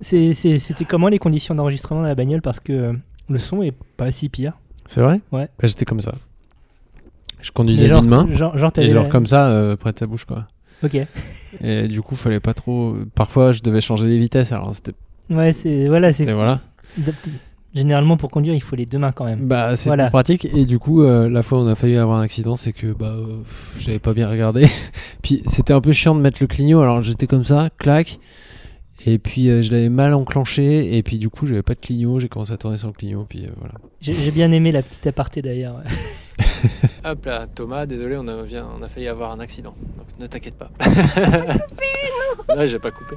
C'était comment les conditions d'enregistrement de la bagnole Parce que euh, le son est pas si pire. C'est vrai? Ouais. Bah, J'étais comme ça. Je conduisais d'une main genre, genre et genre la- comme ça euh, près de sa bouche quoi. Ok. Et du coup, fallait pas trop. Parfois, je devais changer les vitesses. Alors c'était Ouais, c'est voilà, c'est voilà. généralement pour conduire, il faut les deux mains quand même. Bah c'est Voilà. plus pratique. Et du coup, euh, la fois où on a failli avoir un accident, c'est que bah euh, j'avais pas bien regardé. puis c'était un peu chiant de mettre le clignot. Alors j'étais comme ça, clac. Et puis euh, je l'avais mal enclenché. Et puis du coup, j'avais pas de clignot. J'ai commencé à tourner sans clignot. Puis euh, voilà. J'ai j'ai bien aimé la petite aparté d'ailleurs. Hop là, Thomas, désolé, on a, vient- on a failli avoir un accident. Donc ne t'inquiète pas. non, j'ai pas coupé.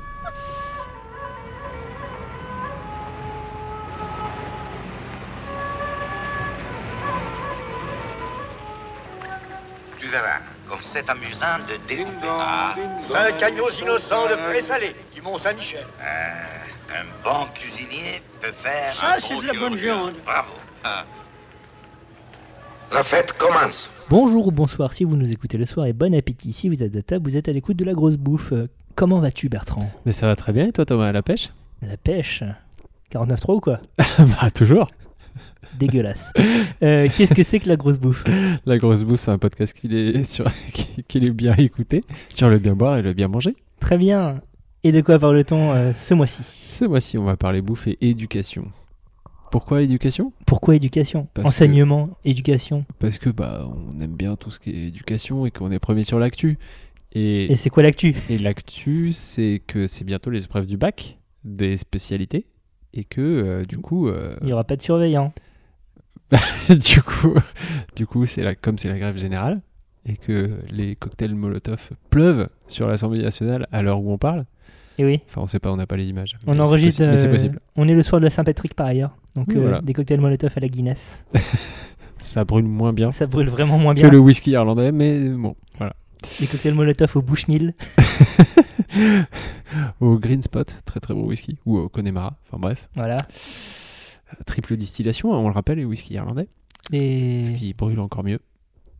Comme c'est amusant de découper. Ah, Cinq agneaux innocents de présalé du Mont-Saint-Michel. euh, un bon cuisinier peut faire Ça, un c'est bon de la bonne viande. Bravo. Ah. La fête commence. Bonjour ou bonsoir si vous nous écoutez le soir et bon appétit si vous êtes à table, vous êtes à l'écoute de la grosse bouffe. Euh, Comment vas-tu Bertrand? Mais ça va très bien. Et toi, Thomas, à la pêche? La pêche? 49.3 ou quoi? Bah toujours. Dégueulasse. Euh, Qu'est-ce que c'est que la grosse bouffe La grosse bouffe, c'est un podcast qu'il est, sur... qu'il est bien écouté sur le bien boire et le bien manger. Très bien. Et de quoi parle-t-on euh, ce mois-ci Ce mois-ci, on va parler bouffe et éducation. Pourquoi l'éducation Pourquoi éducation? Parce Enseignement, éducation. Parce que bah on aime bien tout ce qui est éducation et qu'on est premier sur l'actu. Et, Et c'est quoi l'actu? et l'actu, c'est que c'est bientôt les épreuves du bac, des spécialités, et que euh, du coup, euh, Il n'y aura pas de surveillant. du coup, du coup, c'est la, comme c'est la grève générale et que les cocktails Molotov pleuvent sur l'Assemblée nationale à l'heure où on parle. Et oui, Enfin, on sait pas, on n'a pas les images. on enregistre. Mais c'est euh, possible. On est le soir de la Saint-Patrick par ailleurs. Donc Oui, euh, voilà. des cocktails Molotov à la Guinness. Ça brûle moins bien Ça brûle vraiment moins que bien. le whisky irlandais, mais bon, voilà. Des cocktails Molotov au Bushmill. au Green Spot, très très bon whisky, ou au Connemara, enfin bref. Voilà. Triple distillation, hein, on le rappelle, les whisky irlandais, Et ce qui brûle encore mieux.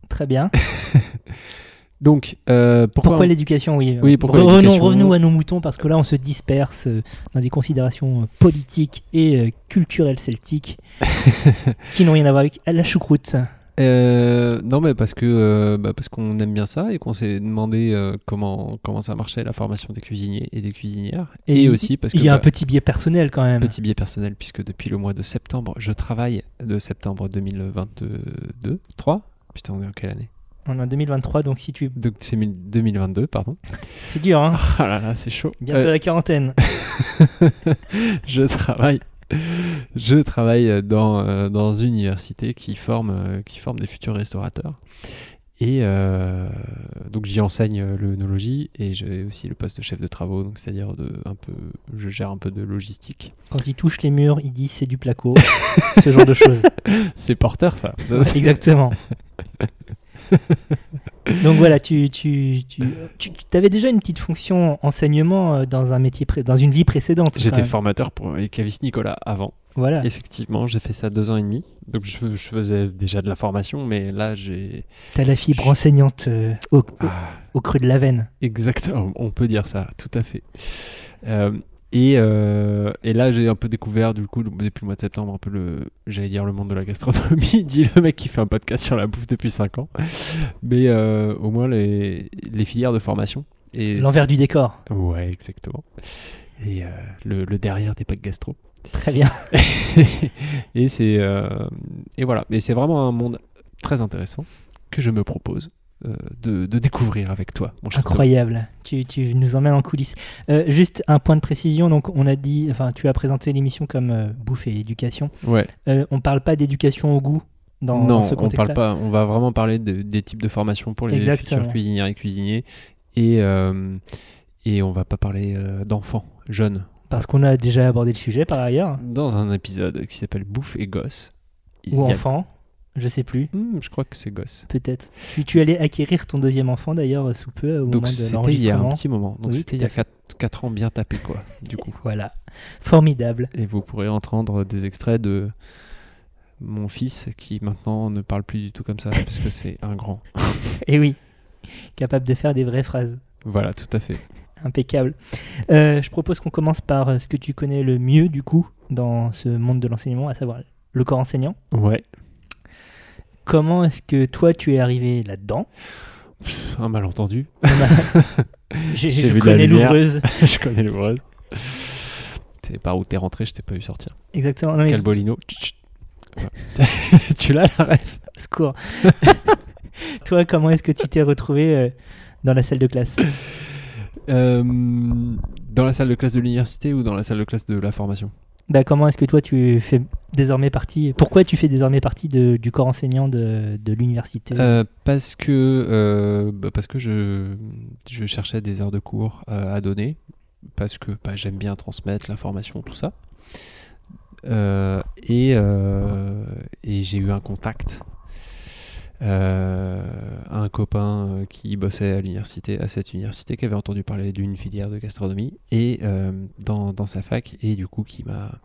très bien. Donc, euh, pourquoi, Pourquoi on- l'éducation Oui. Oui, pourquoi Revenons, l'éducation revenons à nos moutons parce que là, on se disperse euh, dans des considérations euh, politiques et euh, culturelles celtiques qui n'ont rien à voir avec la choucroute. Euh, non, mais parce que euh, bah, parce qu'on aime bien ça et qu'on s'est demandé euh, comment comment ça marchait la formation des cuisiniers et des cuisinières. Et, aussi parce que il y a un bah, petit biais personnel quand même. petit biais personnel puisque depuis le mois de septembre, je travaille de septembre 2022, 3 Putain, on est en quelle année? On est en 2023, donc si tu. Donc c'est mille- 2022, pardon. C'est dur, hein Ah là là, c'est chaud. Bientôt la quarantaine. je travaille. Je travaille dans, euh, dans une université qui forme, euh, qui forme des futurs restaurateurs. Et euh, donc j'y enseigne euh, l'œnologie et j'ai aussi le poste de chef de travaux, donc c'est-à-dire de un peu, je gère un peu de logistique. Quand il touche les murs, il dit c'est du placo. ce genre de choses. C'est porteur ça. Exactement. Donc voilà, tu, tu, tu, tu, avais déjà une petite fonction enseignement euh, dans un métier, pré- dans une vie précédente. J'étais formateur pour les cavistes Nicolas avant. Voilà. Effectivement, j'ai fait ça deux ans et demi. Donc je, je faisais déjà de la formation, mais là j'ai T'as la fibre Je- enseignante euh, au, au- Ah, au creux de la veine. Exactement, on peut dire ça, tout à fait. Euh, et, euh, et là, j'ai un peu découvert, du coup, depuis le mois de septembre, un peu le, j'allais dire le monde de la gastronomie, dit le mec qui fait un podcast sur la bouffe depuis 5 ans. Mais euh, au moins les, les filières de formation. Et L'envers du décor. Ouais, exactement. Et euh, le, le derrière des packs gastro. Très bien. et c'est et voilà. Mais c'est vraiment un monde très intéressant que je me propose de, de découvrir avec toi, mon. Incroyable. Tu, tu nous emmènes en coulisses. Euh, juste un point de précision. Donc, on a dit, enfin, tu as présenté l'émission comme euh, bouffe et éducation. Ouais. Euh, on parle pas d'éducation au goût dans, non, dans ce on contexte-là. parle pas. On va vraiment parler de- des types de formations pour les Exactement. futurs cuisinières et cuisiniers, et euh, et on va pas parler euh, d'enfants jeunes. Parce qu'on a déjà abordé le sujet par ailleurs. Dans un épisode qui s'appelle Bouffe et gosse. Ou y a- enfant. Je sais plus. Hmm, je crois que c'est gosse. Peut-être. Tu, tu allais acquérir ton deuxième enfant d'ailleurs sous peu au Donc moment de c'était il y a un petit moment. Donc Oui, c'était il y a 4, ans bien tapé quoi. du coup. Voilà. Formidable. Et vous pourrez entendre des extraits de mon fils qui maintenant ne parle plus du tout comme ça parce que c'est un grand. Et oui. Capable de faire des vraies phrases. Voilà, tout à fait. Impeccable. Euh, je propose qu'on commence par euh, ce que tu connais le mieux, du coup, dans ce monde de l'enseignement, à savoir le corps enseignant. Ouais. Comment est-ce que toi, tu es arrivé là-dedans? Pff, Un malentendu. J'ai- J'ai Je connais l'ouvreuse. je connais l'ouvreuse. C'est par où t'es rentré, je t'ai pas vu sortir. Exactement. Non, Calbolino. Tu l'as la ref? Secours. toi, comment est-ce que tu t'es retrouvé euh, dans la salle de classe? Euh, Dans la salle de classe de l'université ou dans la salle de classe de la formation? Bah, Comment est-ce que toi, tu fais désormais partie... Pourquoi tu fais désormais partie du corps enseignant de, l'université? Euh, Parce que, euh, bah, parce que je, je cherchais des heures de cours euh, à donner, parce que bah, j'aime bien transmettre l'information, tout ça. Et et j'ai eu un contact. Euh, un copain euh, qui bossait à l'université, à cette université, qui avait entendu parler d'une filière de gastronomie et euh, dans, dans sa fac et du coup qui m'a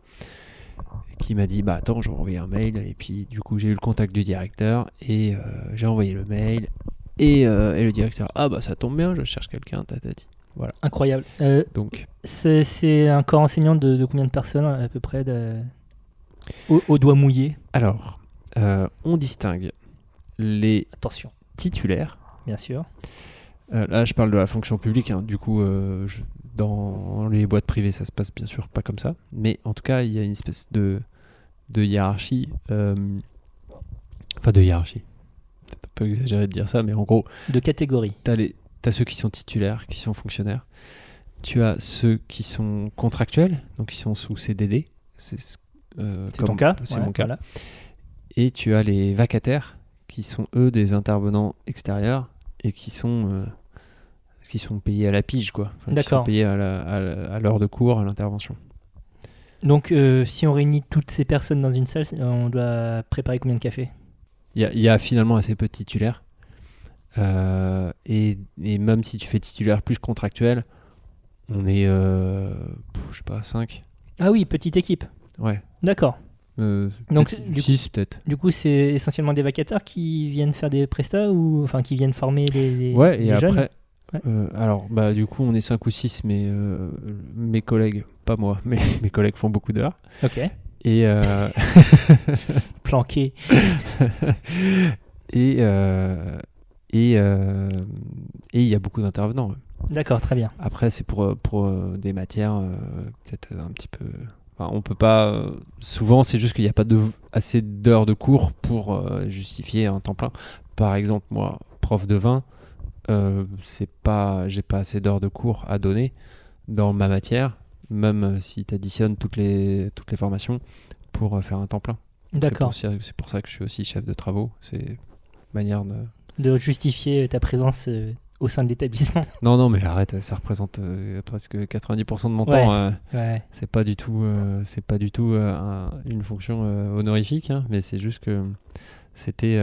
qui m'a dit bah attends je vais envoyer un mail et puis du coup j'ai eu le contact du directeur et euh, j'ai envoyé le mail et, et le directeur ah bah ça tombe bien je cherche quelqu'un tatati Incroyable. Euh, donc c'est c'est un corps enseignant de, de combien de personnes à peu près de... au, au doigt mouillé? Alors on distingue les Attention, titulaires bien sûr. Euh, là je parle de la fonction publique hein, du coup euh, je- dans les boîtes privées ça se passe bien sûr pas comme ça mais en tout cas il y a une espèce de de hiérarchie euh, enfin de hiérarchie c'est un peu exagéré de dire ça mais en gros De catégorie. T'as les- t'as ceux qui sont titulaires, qui sont fonctionnaires. Tu as ceux qui sont contractuels, donc qui sont sous CDD. C'est ce- euh, ton cas C'est Ouais, mon cas. voilà. Et tu as les vacataires, qui sont eux des intervenants extérieurs et qui sont euh, qui sont payés à la pige, quoi. Enfin, qui sont payés à l'heure de cours, à l'intervention. Donc, euh, si on réunit toutes ces personnes dans une salle, on doit préparer combien de café Il y a, il y a finalement assez peu de titulaires. Euh, et, et même si tu fais titulaire plus contractuel, on est, je sais pas, 5. Ah oui, petite équipe. Ouais. D'accord. Euh, Donc, peut-être du coup- six, peut-être. Du coup, c'est essentiellement des vacataires qui viennent faire des prestats ou enfin qui viennent former les, les- Ouais, et les jeunes après, Ouais. euh, alors, bah, du coup, on est 5 ou 6, mais euh, mes collègues, pas moi, mais mes collègues font beaucoup d'heures. Ok. Et, euh, Planqué. et, et, et il y a beaucoup d'intervenants. D'accord, très bien. Après, c'est pour, pour des matières peut-être un petit peu. Enfin, on peut pas. euh, souvent, c'est juste qu'il n'y a pas de, assez d'heures de cours pour euh, justifier un temps plein. Par exemple, moi, prof de vin, euh, c'est pas, j'ai pas assez d'heures de cours à donner dans ma matière, même euh, si tu additionnes toutes les, toutes les formations pour faire un temps plein. C'est D'accord. pour, c'est pour ça que je suis aussi chef de travaux. C'est manière de. De justifier ta présence au sein de l'établissement. Non, non, mais arrête, ça représente euh, presque 90% de mon Ouais. temps. euh, Ouais. c'est pas du tout, euh, c'est pas du tout un- une fonction honorifique, hein, mais c'est juste que c'était,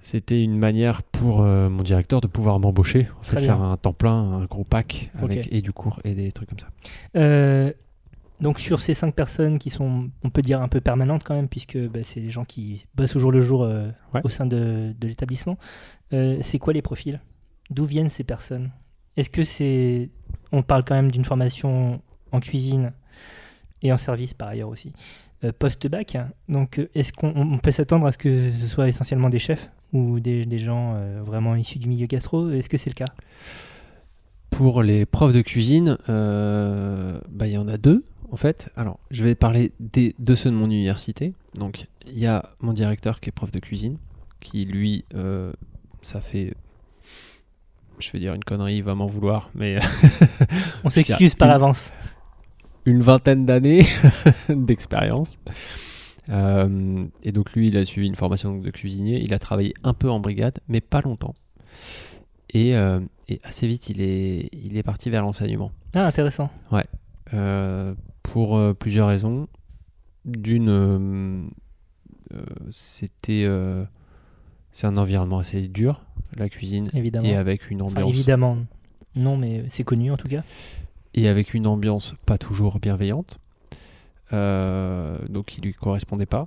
c'était une manière pour mon directeur de pouvoir m'embaucher, en fait, faire un temps plein, un gros pack avec et du cours et des trucs comme ça. Donc sur ces cinq personnes qui sont, on peut dire un peu permanentes quand même, puisque bah, c'est les gens qui bossent au jour le jour euh, Ouais. au sein de, de l'établissement. euh, c'est quoi les profils? D'où viennent ces personnes? Est-ce que c'est, on parle quand même d'une formation en cuisine et en service par ailleurs aussi, euh, post-bac. Donc est-ce qu'on on peut s'attendre à ce que ce soit essentiellement des chefs ou des, des gens vraiment issus du milieu gastro? Est-ce que c'est le cas? Pour les profs de cuisine, bah, il y en a deux en fait. Alors, je vais parler des, de ceux de mon université. Donc, il y a mon directeur qui est prof de cuisine, qui lui, euh, ça fait, je vais dire une connerie, il va m'en vouloir, mais On s'excuse par une- avance. une vingtaine d'années d'expérience. Euh, et donc lui, il a suivi une formation de cuisinier. Il a travaillé un peu en brigade, mais pas longtemps. Et, euh, et assez vite, il est, il est parti vers l'enseignement. Ah, intéressant. Euh, pour euh, plusieurs raisons. D'une, euh, euh, c'était, c'est un environnement assez dur, la cuisine, Évidemment. et avec une Enfin, ambiance évidemment, non, mais c'est connu en tout cas. et avec une ambiance pas toujours bienveillante. Donc il lui correspondait pas.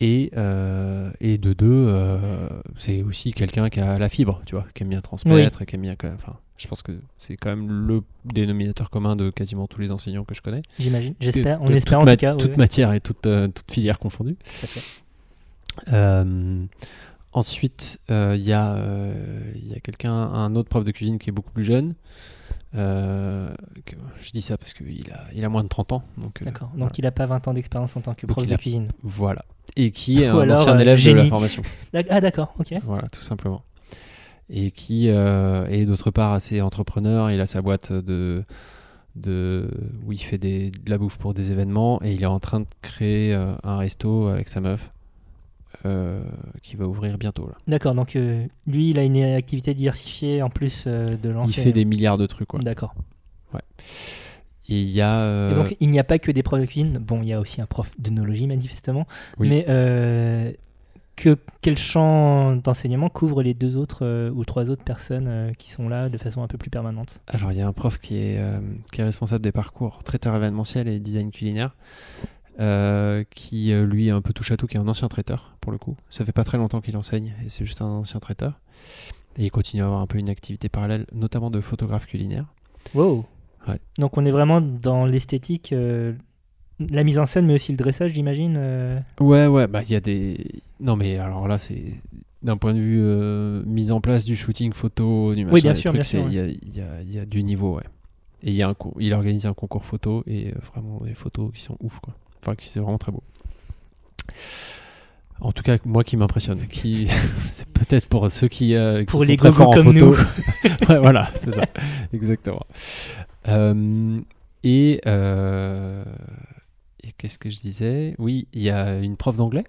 Et, euh, et de deux, euh, c'est aussi quelqu'un qui a la fibre, tu vois, qui aime bien transmettre, et qui aime bien. Enfin, je pense que c'est quand même le dénominateur commun de quasiment tous les enseignants que je connais. J'imagine. J'espère. On espère en tout cas. Toute ouais, matière et toute, euh, toute filière confondue. Euh, ensuite, il y a, y a quelqu'un, un autre prof de cuisine qui est beaucoup plus jeune. Euh, que- je dis ça parce qu'il a, il a moins de 30 ans. Donc, euh, D'accord. Donc voilà. il n'a pas 20 ans d'expérience en tant que prof de cuisine. Voilà. Et qui est Ou un alors, ancien euh, élève de la génie. formation. D'ac- Ah d'accord. Ok. Voilà, tout simplement. Et qui euh, est d'autre part assez entrepreneur. Il a sa boîte de, de où il fait des, de la bouffe pour des événements et il est en train de créer euh, un resto avec sa meuf euh, qui va ouvrir bientôt. Là. D'accord. Donc euh, lui, il a une activité diversifiée en plus euh, de Il fait des milliards de trucs. Quoi. D'accord. Et il y a. euh, Et donc il n'y a pas que des profs de cuisine. Bon, il y a aussi un prof d'œnologie manifestement. Oui. Mais euh, que quel champ d'enseignement couvre les deux autres euh, ou trois autres personnes qui sont là de façon un peu plus permanente? Alors, il y a un prof qui est, qui est responsable des parcours traiteur événementiel et design culinaire, qui lui est un peu touche à tout, qui est un ancien traiteur pour le coup. Ça fait pas très longtemps qu'il enseigne et c'est juste un ancien traiteur. Et il continue à avoir un peu une activité parallèle, notamment de photographe culinaire. Wow. Ouais. Donc on est vraiment dans l'esthétique, euh, la mise en scène, mais aussi le dressage, j'imagine. euh. Ouais, ouais, bah il y a des. Non, mais alors là, c'est. D'un point de vue euh, mise en place du shooting photo, du machin, bien des sûr, trucs, bien sûr, c'est- Il y, a, il y a- il y a du niveau, ouais. Et il, y a un il organise un concours photo et euh, vraiment des photos qui sont ouf, quoi. Enfin, qui c'est vraiment très beau. En tout cas, moi qui m'impressionne. Qui... c'est peut-être pour ceux qui, euh, qui Pour sont les très gogos forts en comme photo. nous. ouais, voilà, c'est ça. Exactement. Euh, et euh, et qu'est-ce que je disais? Oui, il y a une prof d'anglais.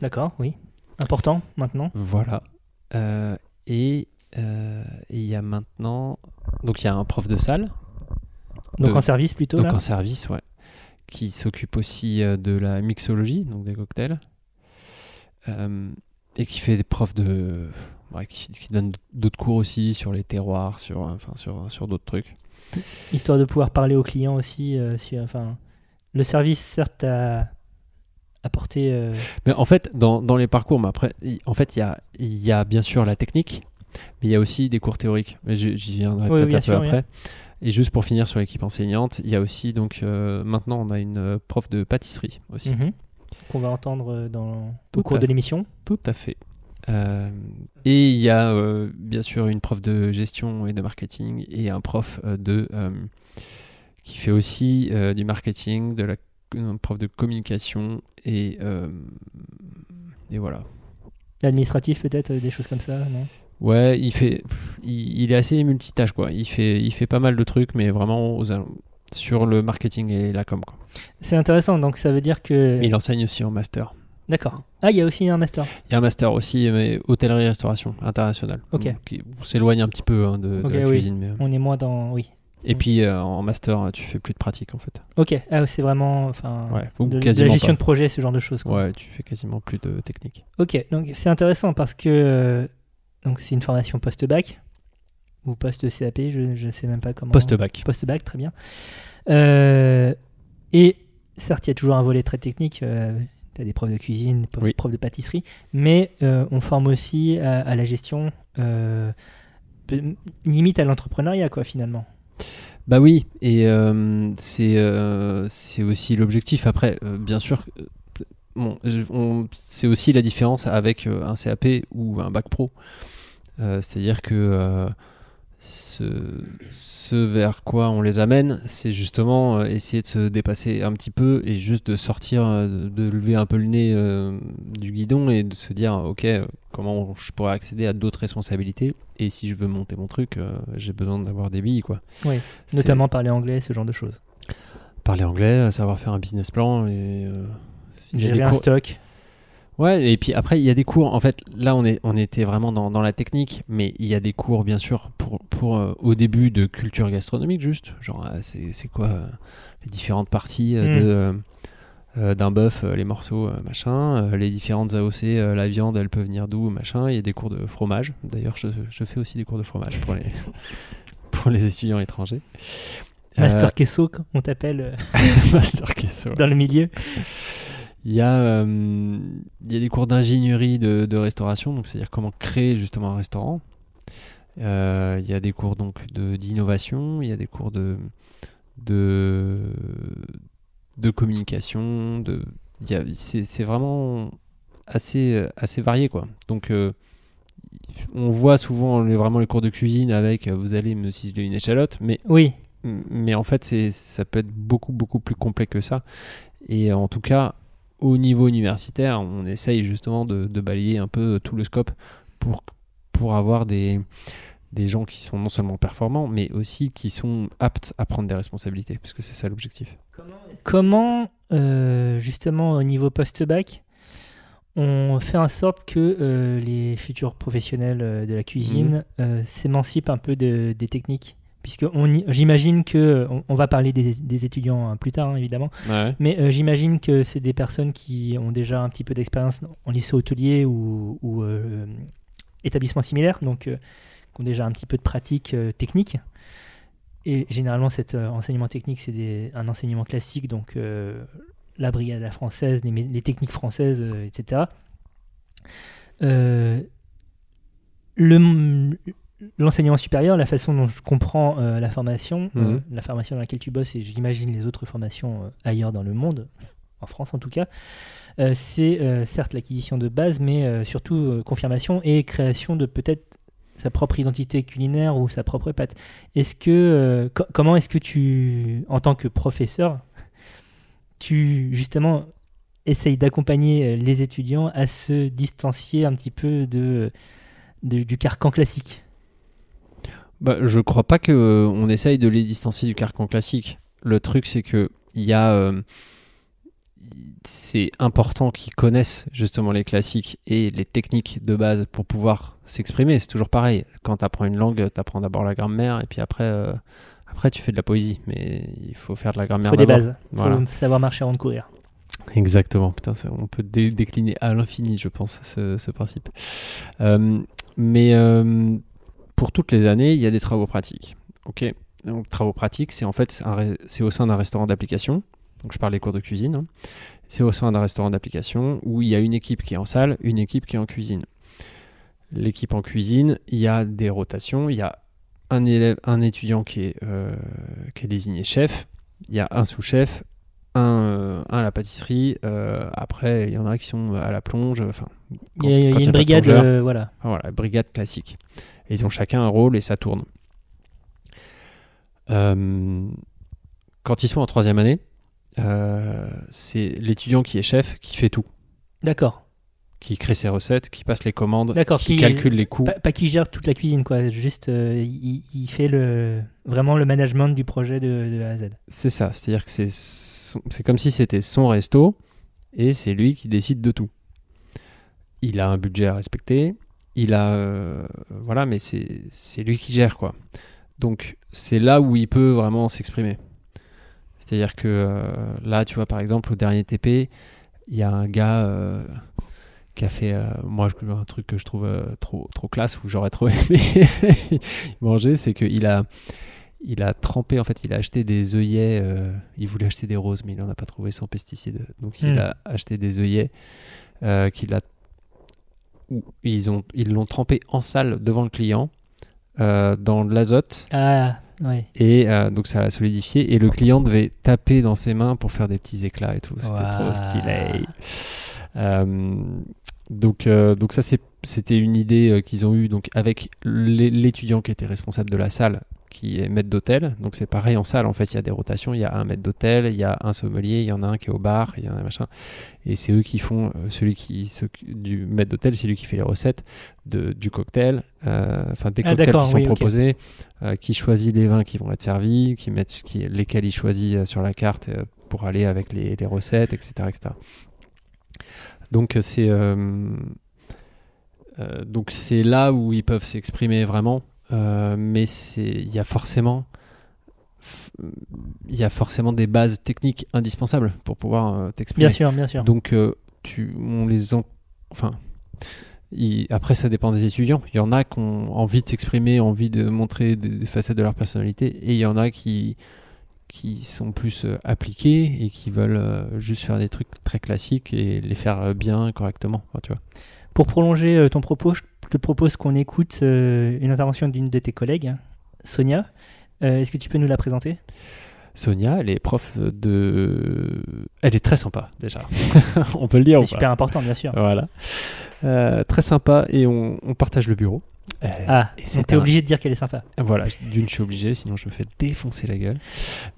D'accord, oui. Important maintenant. Voilà. Euh, et il y a maintenant. Donc il y a un prof de salle, Donc De- en service plutôt donc là? en service, ouais, qui s'occupe aussi de la mixologie, donc des cocktails. Euh, et qui fait des profs de. ouais, qui, qui donne d'autres cours aussi sur les terroirs, sur, enfin, sur, sur d'autres trucs. Histoire de pouvoir parler aux clients aussi. euh, si- enfin, le service certes a apporté. euh, Mais en fait, dans, dans les parcours, mais après, il- en fait, il y a, y a bien sûr la technique, mais il y a aussi des cours théoriques. Mais j'y viendrai Oui, peut-être un peu après. Et juste pour finir sur l'équipe enseignante, il y a aussi donc euh, maintenant on a une euh, prof de pâtisserie aussi. mhm, qu'on va entendre dans, au cours de l'émission. Tout à fait. Euh, et il y a euh, bien sûr une prof de gestion et de marketing et un prof euh, de qui fait aussi du marketing, de la un prof de communication et et voilà. Administratif peut-être, des choses comme ça, non? Ouais, il fait, il, il est assez multitâche quoi. Il fait, il fait pas mal de trucs, mais vraiment aux sur le marketing et la com quoi. C'est intéressant, donc ça veut dire que. Mais il enseigne aussi en master. D'accord. Ah, il y a aussi un master. Il y a un master aussi, mais hôtellerie-restauration internationale. Ok. Donc, on s'éloigne un petit peu hein, de, de Ok, la oui. cuisine, mais. euh, On est moins dans. Oui. Et puis euh, en master, tu fais plus de pratique en fait. Ok. Ah, c'est vraiment. Enfin. Ouais, ou de, de la gestion pas. de projet, ce genre de choses. quoi. Ouais, tu fais quasiment plus de technique. Ok, donc c'est intéressant parce que euh, donc c'est une formation post-bac ou post-CAP, je, je sais même pas comment. Post-bac. Post-bac, très bien. Euh, et certes, il y a toujours un volet très technique. Tu as des profs de cuisine, des profs, Oui. profs de pâtisserie, mais euh, on forme aussi à, à la gestion, euh, limite à l'entrepreneuriat, quoi, finalement. Bah oui, et euh, c'est c'est aussi l'objectif. Après, bien sûr, bon, c'est aussi la différence avec un CAP ou un bac pro. C'est-à-dire que ce, ce vers quoi on les amène, c'est justement euh, essayer de se dépasser un petit peu et juste de sortir, euh, de, lever un peu le nez euh, du guidon et de se dire, ok, comment je pourrais accéder à d'autres responsabilités et si je veux monter mon truc, euh, j'ai besoin d'avoir des billes, quoi. Oui, notamment parler anglais, ce genre de choses. parler anglais, savoir faire un business plan et euh, Gérer un stock. Ouais, et puis après, il y a des cours. En fait, là, on, est, on était vraiment dans, dans la technique, mais il y a des cours, bien sûr, pour, pour euh, au début de culture gastronomique, juste. Genre, euh, c'est c'est quoi euh, les différentes parties euh, Mm. de. euh, euh, d'un bœuf, les morceaux, machin, les différentes AOC, la viande, elle peut venir d'où, machin. Il y a des cours de fromage. D'ailleurs, je, je fais aussi des cours de fromage pour les, pour les étudiants étrangers. Master Kesso, on t'appelle Master Queso. dans le milieu. Il y, a, euh, il y a des cours d'ingénierie de, de restauration, donc c'est-à-dire comment créer justement un restaurant. Euh, il y a des cours donc d'innovation, il y a des cours de de, de communication, de c'est vraiment assez assez varié quoi. Donc euh, on voit souvent les, vraiment les cours de cuisine avec vous allez me ciseler une échalote, mais Oui, mais en fait, ça peut être beaucoup, beaucoup plus complet que ça. Et en tout cas, au niveau universitaire, on essaye justement de, de balayer un peu tout le scope pour, pour avoir des, des gens qui sont non seulement performants, mais aussi qui sont aptes à prendre des responsabilités, parce que c'est ça l'objectif. Comment, euh, justement, au niveau post-bac, on fait en sorte que euh, les futurs professionnels euh, de la cuisine euh, s'émancipent un peu de- des techniques? Puisque j'imagine que, on, on va parler des, des étudiants hein, plus tard, hein, évidemment, Ouais. mais euh, j'imagine que c'est des personnes qui ont déjà un petit peu d'expérience en lycée hôtelier ou, ou, euh, établissement similaire, donc euh, qui ont déjà un petit peu de pratique euh, technique. Et généralement, cet euh, enseignement technique, c'est un enseignement classique, donc euh, la brigade la française, les, les techniques françaises, euh, etc. Euh, le- L'enseignement supérieur, la façon dont je comprends euh, la formation, euh, Mhm. la formation dans laquelle tu bosses et j'imagine les autres formations euh, ailleurs dans le monde, en France en tout cas, euh, c'est euh, certes l'acquisition de base, mais euh, surtout euh, confirmation et création de peut-être sa propre identité culinaire ou sa propre pâte. Est-ce que euh, co- comment est-ce que tu, en tant que professeur, tu justement essayes d'accompagner euh, les étudiants à se distancier un petit peu de, de- du carcan classique? Bah, je crois pas que euh, on essaye de les distancier du carcan classique. Le truc, c'est que il y a, euh, c'est important qu'ils connaissent justement les classiques et les techniques de base pour pouvoir s'exprimer. C'est toujours pareil. Quand tu apprends une langue, tu apprends d'abord la grammaire et puis après, euh, après tu fais de la poésie. Mais il faut faire de la Il grammaire. faut des bases. Il Voilà. faut savoir marcher avant de courir. Exactement, putain, on peut dé- décliner à l'infini, je pense, ce, ce principe. Euh, mais euh, pour toutes les années, il y a des travaux pratiques. Ok, donc travaux pratiques, c'est en fait c'est au sein d'un restaurant d'application. Donc je parle des cours de cuisine. hein. C'est au sein d'un restaurant d'application où il y a une équipe qui est en salle, une équipe qui est en cuisine. L'équipe en cuisine, il y a des rotations, il y a un élève, un étudiant qui est, euh, qui est désigné chef, il y a un sous-chef, un, euh, un à la pâtisserie. euh, après, il y en a qui sont à la plonge. Enfin, Il y a, une brigade, plongeur, voilà. voilà, brigade classique. Et ils ont chacun un rôle et ça tourne. Euh, quand ils sont en troisième année, euh, c'est l'étudiant qui est chef qui fait tout, D'accord. qui crée ses recettes, qui passe les commandes, qui, qui- calcule les coûts. Pas, pas qui gère toute la cuisine, quoi. Juste, euh, il, il fait le, vraiment le management du projet de, de A à Z. C'est ça, c'est-à-dire que c'est comme si c'était son resto et c'est lui qui décide de tout. Il a un budget à respecter, il a euh, voilà, mais c'est c'est lui qui gère quoi. Donc c'est là où il peut vraiment s'exprimer. C'est-à-dire que euh, là, tu vois par exemple au dernier TP, il y a un gars euh, qui a fait moi je- un truc que je trouve trop trop classe ou j'aurais trop aimé manger, c'est qu'il a il a trempé, en fait, il a acheté des œillets. il voulait acheter des roses, mais il n'en a pas trouvé sans pesticides. Donc, il Hmm. a acheté des œillets qu'il a. ou- Ils ont, ils l'ont trempé en salle devant le client euh, dans de l'azote Ah, ouais. et euh, donc ça l'a solidifié. Et le client devait taper dans ses mains pour faire des petits éclats et tout. C'était trop stylé. Euh, donc, donc ça, c'était une idée qu'ils ont eue donc avec l'é- l'étudiant qui était responsable de la salle, qui est maître d'hôtel. Donc c'est pareil en salle, en fait, il y a des rotations. Il y a un maître d'hôtel, il y a un sommelier, il y en a un qui est au bar, il y en a un machin. Et c'est eux qui font, euh, celui qui du maître d'hôtel, c'est lui qui fait les recettes de, du cocktail, euh, enfin des Ah, cocktails qui sont oui, proposés, euh, qui choisit les vins qui vont être servis, qui mettent, qui, lesquels il choisit sur la carte euh, pour aller avec les, les recettes, etc. etc. Donc c'est donc c'est là où ils peuvent s'exprimer vraiment, euh, mais il y a forcément il y a forcément des bases techniques indispensables pour pouvoir euh, t'exprimer. Bien sûr, bien sûr. Donc euh, tu on les en... enfin il- après ça dépend des étudiants. Il y en a qui ont envie de s'exprimer, envie de montrer des, des facettes de leur personnalité, et il y en a qui qui sont plus euh, appliqués et qui veulent juste faire des trucs très classiques et les faire bien, correctement. Enfin, tu vois. Pour prolonger ton propos, je te propose qu'on écoute euh, une intervention d'une de tes collègues, hein, Sonia. Euh, Est-ce que tu peux nous la présenter? Sonia, elle est prof de. Elle est très sympa, déjà. on peut le dire C'est pas? super important, bien sûr. Voilà. Euh, très sympa et on, on partage le bureau. Euh, Ah, t'es un- obligé de dire qu'elle est sympa. Voilà, d'une, je suis obligé, sinon je me fais défoncer la gueule.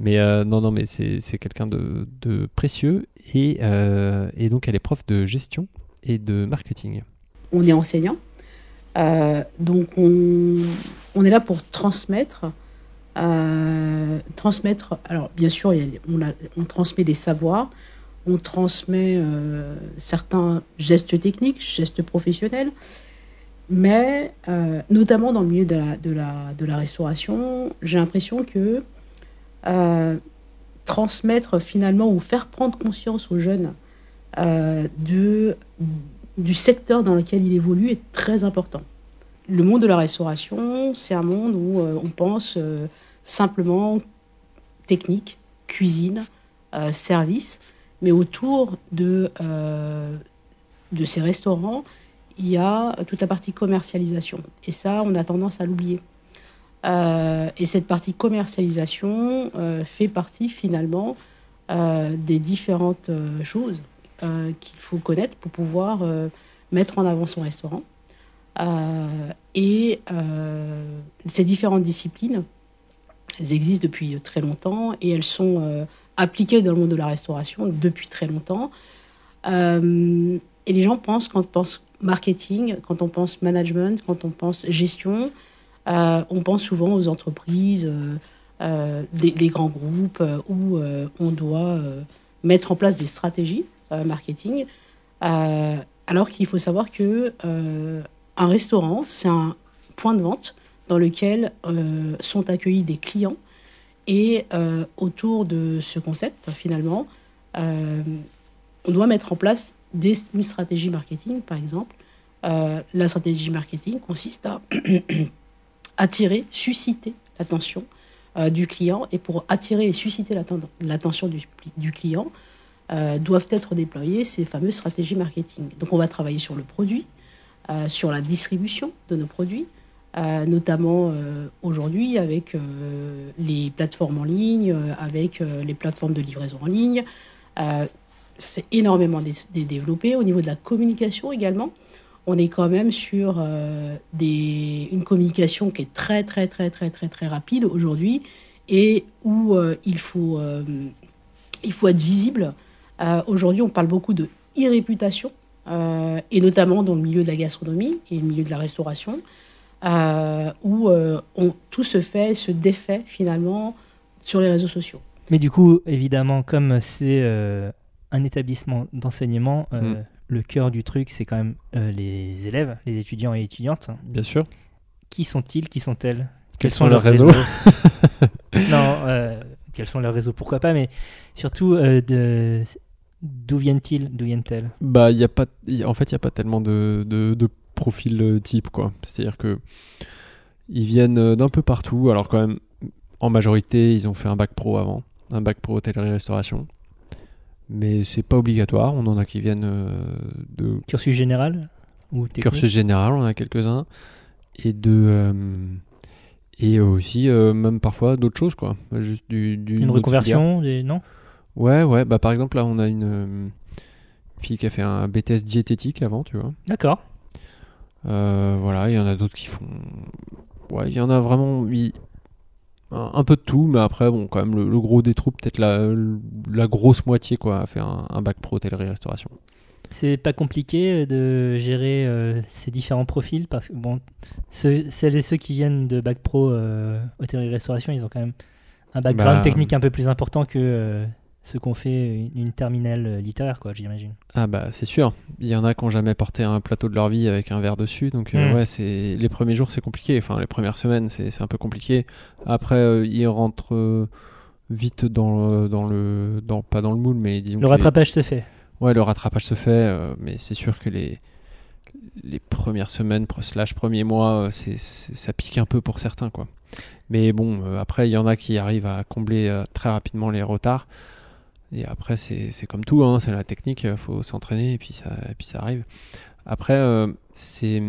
Mais euh, non, non, mais c'est, c'est quelqu'un de, de précieux et, euh, et donc elle est prof de gestion et de marketing. on est enseignant. Euh, donc on, est là pour transmettre. euh, transmettre, alors bien sûr, on, transmet des savoirs, on transmet euh, certains gestes techniques, gestes professionnels, mais notamment dans le milieu de la, de la, restauration, j'ai l'impression que transmettre finalement ou faire prendre conscience aux jeunes de, du secteur dans lequel il évolue est très important. Le monde de la restauration, c'est un monde où euh, on pense euh, simplement technique, cuisine, euh, service, mais autour de, de ces restaurants, il y a toute la partie commercialisation. Et ça, on a tendance à l'oublier. Et cette partie commercialisation fait partie finalement des différentes choses euh, qu'il faut connaître pour pouvoir euh, mettre en avant son restaurant. Euh, et ces différentes disciplines, elles existent depuis très longtemps et elles sont appliquées dans le monde de la restauration depuis très longtemps. Et les gens pensent, quand on pense marketing, quand on pense management, quand on pense gestion, on pense souvent aux entreprises, des, grands groupes où on doit mettre en place des stratégies marketing. Euh, alors qu'il faut savoir que euh, un restaurant, c'est un point de vente dans lequel euh, sont accueillis des clients. Et euh, autour de ce concept, finalement, euh, on doit mettre en place des, une stratégie marketing, par exemple. Euh, la stratégie marketing consiste à attirer, susciter l'attention euh, du client. Et pour attirer et susciter l'atten- l'attention du client, euh, doivent être déployées ces fameuses stratégies marketing. Donc on va travailler sur le produit, euh, sur la distribution de nos produits, euh, notamment aujourd'hui avec les plateformes en ligne, avec les plateformes de livraison en ligne. C'est énormément dé- dé- développé. Au niveau de la communication également, on est quand même sur une communication qui est très très très très très très rapide aujourd'hui et où il, faut, il faut être visible. Euh, aujourd'hui, on parle beaucoup de e-réputation, euh, et notamment dans le milieu de la gastronomie et le milieu de la restauration, euh, où euh, on- tout se fait, se défait finalement sur les réseaux sociaux. Mais du coup, évidemment, comme c'est euh, un établissement d'enseignement, euh, Mm. le cœur du truc, c'est quand même euh, les élèves, les étudiants et étudiantes. Bien sûr. Qui sont-ils? Qui sont-elles? Quels sont leurs réseaux? Non, euh, quels sont leurs réseaux? Pourquoi pas, mais surtout, euh, de... d'où viennent-ils? D'où viennent-elles? Bah, il y a pas, y a- en fait, il n'y a pas tellement de, de, de profil euh, type, quoi. C'est-à-dire que ils viennent euh, d'un peu partout. Alors, quand même, en majorité, ils ont fait un bac pro avant, un bac pro hôtellerie-restauration. Mais c'est pas obligatoire. On en a qui viennent euh, de Cursus général ou technique? Cursus général, on en a quelques-uns. Et de. euh, et aussi, euh, même parfois, d'autres choses, quoi. Juste du, du- Une reconversion des... Non? Ouais, ouais, bah par exemple là on a une euh, fille qui a fait un BTS diététique avant, tu vois. D'accord. Euh, voilà, il y en a d'autres qui font. Ouais, il y en a vraiment un, un peu de tout, mais après, bon, quand même, le, le gros des troupes, peut-être la, la grosse moitié, quoi, a fait un, un bac pro hôtellerie-restauration. C'est pas compliqué de gérer euh, ces différents profils parce que bon, ceux, celles et ceux qui viennent de bac pro euh, hôtellerie-restauration, ils ont quand même un background Bah, technique un peu plus important que qui ont fait une, terminale euh, littéraire, quoi, j'imagine. Ah bah c'est sûr, il y en a qui n'ont jamais porté un plateau de leur vie avec un verre dessus, donc euh, Mm. ouais, c'est les premiers jours c'est compliqué, enfin les premières semaines c'est un peu compliqué. Après euh, ils rentrent euh, vite dans le, dans le dans pas dans le moule, mais disons Le les- rattrapage se fait. Ouais, le rattrapage se fait, mais c'est sûr que les, les premières semaines, slash premiers mois, c'est, ça pique un peu pour certains, quoi. Mais bon, après, il y en a qui arrivent à combler très rapidement les retards. Et après, c'est comme tout, hein, c'est la technique, il faut s'entraîner et, puis ça- et puis ça arrive. Après, euh, c'est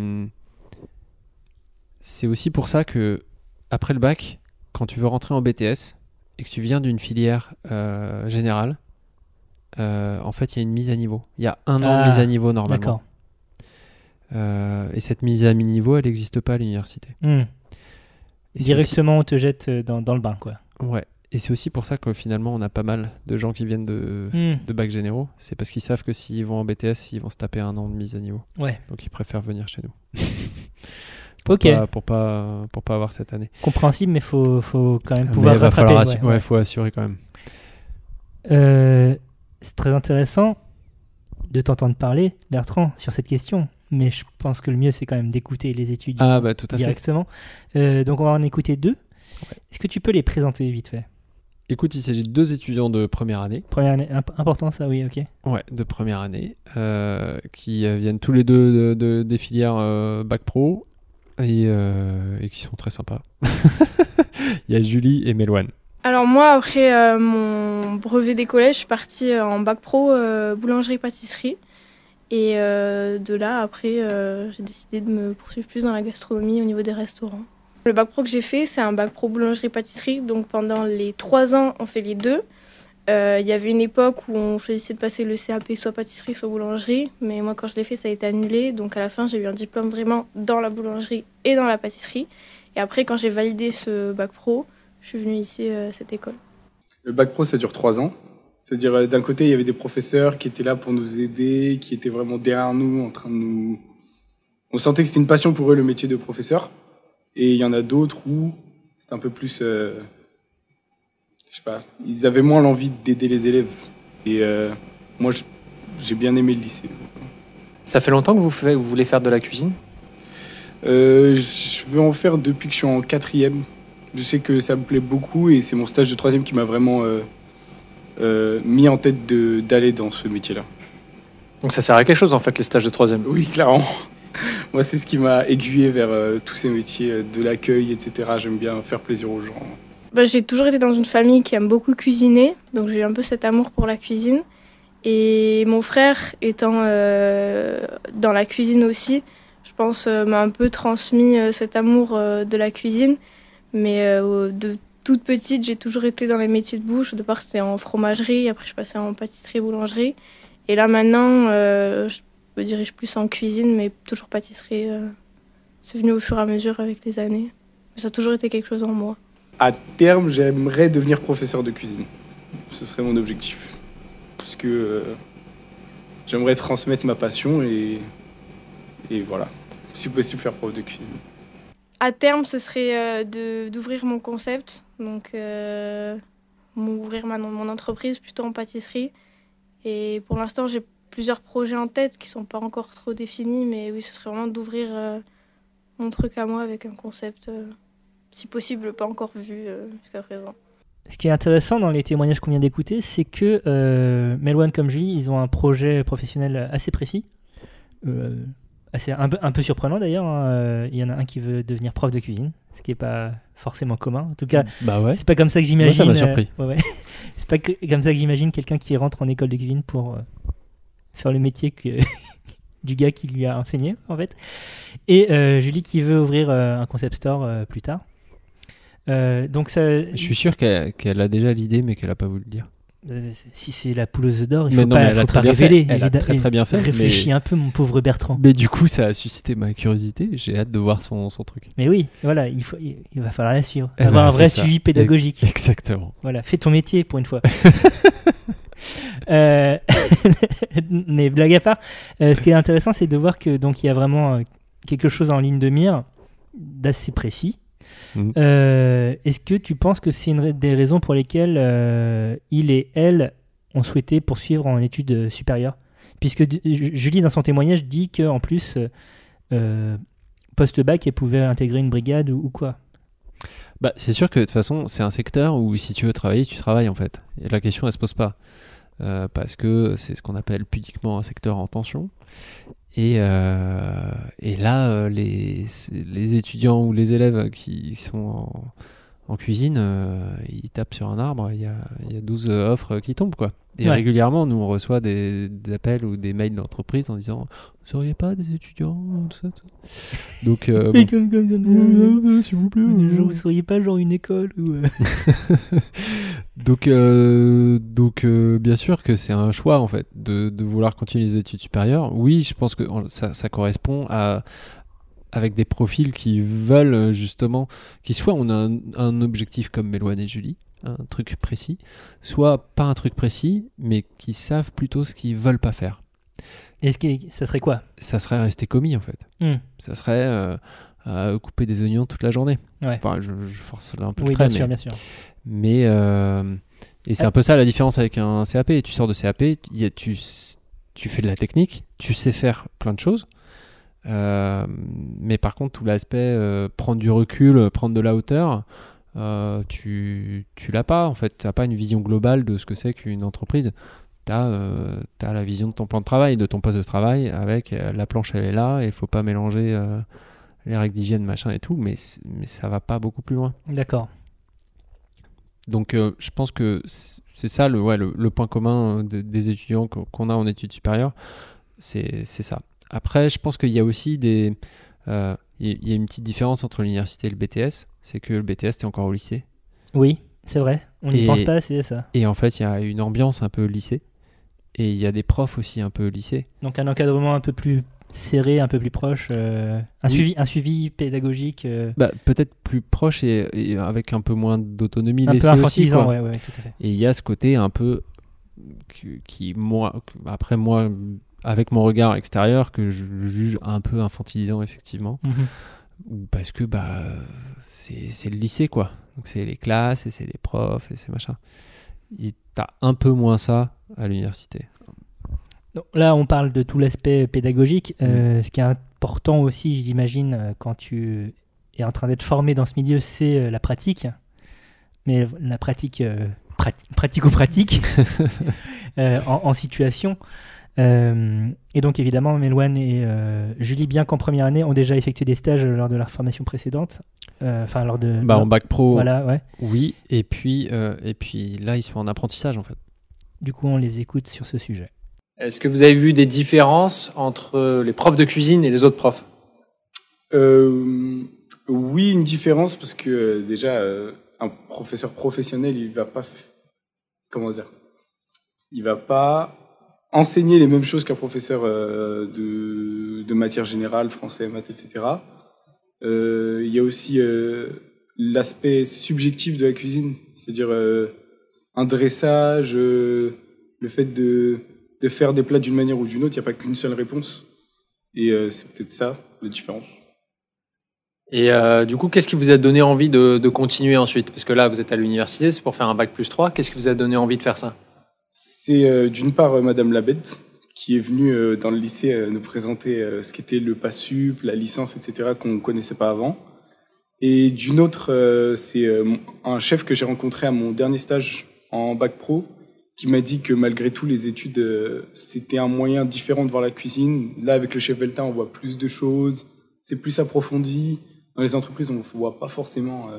c'est aussi pour ça que, après le bac, quand tu veux rentrer en BTS et que tu viens d'une filière euh, générale, euh, en fait, il y a une mise à niveau. Il y a un an Ah, de mise à niveau normalement. D'accord. Euh, et cette mise à niveau, elle n'existe pas à l'université. Hmm. Directement, on te jette euh, dans, dans le bain, quoi. Ouais. Et c'est aussi pour ça que finalement, on a pas mal de gens qui viennent de, Hmm. de bacs généraux. C'est parce qu'ils savent que s'ils vont en BTS, ils vont se taper un an de mise à niveau. Ouais. Donc ils préfèrent venir chez nous. pour Ok. Pas, pour, pas, pour pas avoir cette année. Compréhensible, mais faut, faut quand même pouvoir il va rattraper. falloir ouais, ouais. ouais, faut assurer quand même. Euh, c'est très intéressant de t'entendre parler, Bertrand, sur cette question. Mais je pense que le mieux, c'est quand même d'écouter les études Ah bah tout à fait. directement. Euh, donc, on va en écouter deux. Est-ce que tu peux les présenter vite fait? Écoute, il s'agit de deux étudiants de première année. Première année, imp- important ça, oui, ok. Ouais, de première année, euh, qui euh, viennent tous les deux de, de- des filières euh, bac pro et, euh, et qui sont très sympas. Il y a Julie et Méloine. Alors moi, après euh, mon brevet des collèges, je suis partie en bac pro euh, boulangerie-pâtisserie. Et euh, de là, après, euh, j'ai décidé de me poursuivre plus dans la gastronomie au niveau des restaurants. Le bac pro que j'ai fait, c'est un bac pro boulangerie-pâtisserie. Donc pendant les trois ans, on fait les deux. Euh, Il y avait une époque où on choisissait de passer le CAP soit pâtisserie, soit boulangerie. Mais moi, quand je l'ai fait, ça a été annulé. Donc à la fin, j'ai eu un diplôme vraiment dans la boulangerie et dans la pâtisserie. Et après, quand j'ai validé ce bac pro, je suis venue ici euh, à cette école. Le bac pro, ça dure trois ans. C'est-à-dire, euh, d'un côté, il y avait des professeurs qui étaient là pour nous aider, qui étaient vraiment derrière nous, en train de nous. On sentait que c'était une passion pour eux, le métier de professeur. Et il y en a d'autres où c'était un peu plus. euh, Je sais pas. Ils avaient moins l'envie d'aider les élèves. Et euh, moi, j'ai bien aimé le lycée. Ça fait longtemps que vous, faites- vous voulez faire de la cuisine? Euh, je veux en faire depuis que je suis en quatrième. Je sais que ça me plaît beaucoup et c'est mon stage de troisième qui m'a vraiment mis en tête d'aller dans ce métier-là. Donc ça sert à quelque chose en fait les stages de troisième? Oui, clairement. Moi, c'est ce qui m'a aiguillé vers euh, tous ces métiers euh, de l'accueil, etc. J'aime bien faire plaisir aux gens. Bah, j'ai toujours été dans une famille qui aime beaucoup cuisiner, donc j'ai un peu cet amour pour la cuisine. Et mon frère étant euh, dans la cuisine aussi, je pense m'a un peu transmis cet amour de la cuisine. Mais de toute petite, j'ai toujours été dans les métiers de bouche. Au départ, c'était en fromagerie, après je passée en pâtisserie, boulangerie. Et là maintenant, je me dirige plus en cuisine, mais toujours pâtisserie. euh. C'est venu au fur et à mesure avec les années. Mais ça a toujours été quelque chose en moi. À terme, j'aimerais devenir professeur de cuisine. Ce serait mon objectif. Parce que euh, j'aimerais transmettre ma passion et, et voilà. Si possible, faire prof de cuisine. À terme, ce serait euh, d'ouvrir mon concept, donc euh, m'ouvrir ma- mon entreprise plutôt en pâtisserie. Et pour l'instant, j'ai plusieurs projets en tête qui sont pas encore trop définis, mais oui, ce serait vraiment d'ouvrir euh, mon truc à moi avec un concept, euh, si possible, pas encore vu euh, jusqu'à présent. Ce qui est intéressant dans les témoignages qu'on vient d'écouter, c'est que euh, Melwan comme Julie, ils ont un projet professionnel assez précis. Euh, assez, un, peu, un peu surprenant d'ailleurs. hein. Il y en a un qui veut devenir prof de cuisine, ce qui n'est pas forcément commun. En tout cas, Bah ouais. c'est pas comme ça que j'imagine. Ça m'a surpris. euh, ouais, ouais. c'est pas que- comme ça que j'imagine quelqu'un qui rentre en école de cuisine pour euh, faire le métier que, du gars qui lui a enseigné, en fait. Et euh, Julie qui veut ouvrir euh, un concept store euh, plus tard. Donc ça, Je suis sûr qu'elle a déjà l'idée, mais qu'elle a pas voulu le dire. Si c'est la poule aux d'or, il Mais faut non, pas, faut pas révéler. Elle a très, très bien fait, Réfléchis mais- un peu, mon pauvre Bertrand. Mais du coup, ça a suscité ma curiosité. J'ai hâte de voir son, son truc. Mais oui, voilà, il, faut, il, il va falloir la suivre. Eh Avoir ben, un vrai ça. suivi pédagogique. Exactement. Voilà, fais ton métier pour une fois. Euh, mais blague à part, euh, ce qui est intéressant, c'est de voir que donc il y a vraiment euh, quelque chose en ligne de mire d'assez précis. Euh, Est-ce que tu penses que c'est une des raisons pour lesquelles euh, il et elle ont souhaité poursuivre en études supérieures? Puisque Julie, dans son témoignage, dit qu'en plus, euh, post-bac, elle pouvait intégrer une brigade ou, ou quoi? Bah, c'est sûr que de toute façon, c'est un secteur où si tu veux travailler, tu travailles en fait. Et la question, elle se pose pas. Euh, parce que c'est ce qu'on appelle pudiquement un secteur en tension. Et, euh, là, euh, les, les étudiants ou les élèves qui sont en, en cuisine, euh, ils tapent sur un arbre, il y a, il y a 12 offres qui tombent. quoi. Et Ouais. régulièrement, nous, on reçoit des, des appels ou des mails d'entreprise en disant Vous n'auriez pas des étudiants tout ça, tout ça? Donc, euh, C'est bon. comme, comme ça. Euh, euh, s'il vous plaît. euh. Genre, vous seriez pas genre une école ou. euh, donc, euh, donc euh, bien sûr que c'est un choix en fait de, de vouloir continuer les études supérieures. Oui, je pense que ça correspond à avec des profils qui veulent euh, justement, qui soit on a un, un objectif comme Méloine et Julie, un truc précis, soit pas un truc précis, mais qui savent plutôt ce qu'ils veulent pas faire. Est-ce que ça serait quoi? Ça serait rester commis en fait. Hmm. Ça serait euh, couper des oignons toute la journée. Ouais. Enfin, je, je force là un peu le Oui, trait, bien mais- sûr, bien sûr. mais euh, et c'est Ah. un peu ça la différence avec un CAP. Tu sors de CAP, il y a- tu, s- tu fais de la technique, tu sais faire plein de choses. Euh, mais par contre, tout l'aspect euh, prendre du recul, prendre de la hauteur, euh, tu, tu l'as pas en fait. Tu n'as pas une vision globale de ce que c'est qu'une entreprise. Tu as, la vision de ton plan de travail, de ton poste de travail, avec euh, la planche elle est là, et il faut pas mélanger euh, les règles d'hygiène, machin et tout, mais, mais ça va pas beaucoup plus loin. D'accord. Donc euh, je pense que c'est ça le, ouais, le, le point commun euh, de- des étudiants qu'on a en études supérieures, c'est ça. Après, je pense qu'il y a aussi des... euh, Il y- a une petite différence entre l'université et le BTS, c'est que le BTS, t'es encore au lycée. Oui, c'est vrai. On n'y pense pas assez, ça. Et en fait, il y a une ambiance un peu lycée. Et il y a des profs aussi un peu lycée. Donc un encadrement un peu plus serré, un peu plus proche, euh, un, Oui. suivi, un suivi pédagogique euh, Bah, Peut-être plus proche et, et avec un peu moins d'autonomie un laissée peu aussi, infantilisant. quoi. ouais, ouais, tout à fait. Et il y a ce côté un peu qui, moi, après moi, avec mon regard extérieur, que je juge un peu infantilisant effectivement, Mhm. ou parce que bah c'est le lycée quoi. Donc c'est les classes et c'est les profs et c'est machin. T'as un peu moins ça à l'université. Là, on parle de tout l'aspect pédagogique. Mm. Euh, ce qui est important aussi, j'imagine, euh, quand tu es en train d'être formé dans ce milieu, c'est euh, la pratique. Mais la pratique, euh, prati- pratico-pratique, euh, en, en situation. Euh, et donc, évidemment, Méloine et euh, Julie, bien qu'en première année, ont déjà effectué des stages lors de leur formation précédente. Euh, Enfin, lors de. Bah en bac pro, Voilà, ouais. oui. Et puis euh, et puis là ils sont en apprentissage en fait. Du coup, on les écoute sur ce sujet. Est-ce que vous avez vu des différences entre les profs de cuisine et les autres profs? Euh, oui, une différence parce que euh, déjà, euh, un professeur professionnel, il va pas, f- comment dire, il va pas enseigner les mêmes choses qu'un professeur euh, de, de matière générale, français, maths, etc. Euh, il y a aussi euh, l'aspect subjectif de la cuisine, c'est-à-dire un dressage, le fait de, de faire des plats d'une manière ou d'une autre, il n'y a pas qu'une seule réponse. Et c'est peut-être ça, la différence. Et du coup, qu'est-ce qui vous a donné envie de, de continuer ensuite? Parce que là, vous êtes à l'université, c'est pour faire un bac plus 3. Qu'est-ce qui vous a donné envie de faire ça? C'est euh, d'une part euh, Madame Labette qui est venue euh, dans le lycée nous présenter ce qu'était le PASSUP, la licence, etc., qu'on ne connaissait pas avant. Et d'une autre, c'est un chef que j'ai rencontré à mon dernier stage en bac pro qui m'a dit que malgré tout, les études, c'était un moyen différent de voir la cuisine. Là, avec le chef Veltin, on voit plus de choses, c'est plus approfondi. Dans les entreprises, on ne voit pas forcément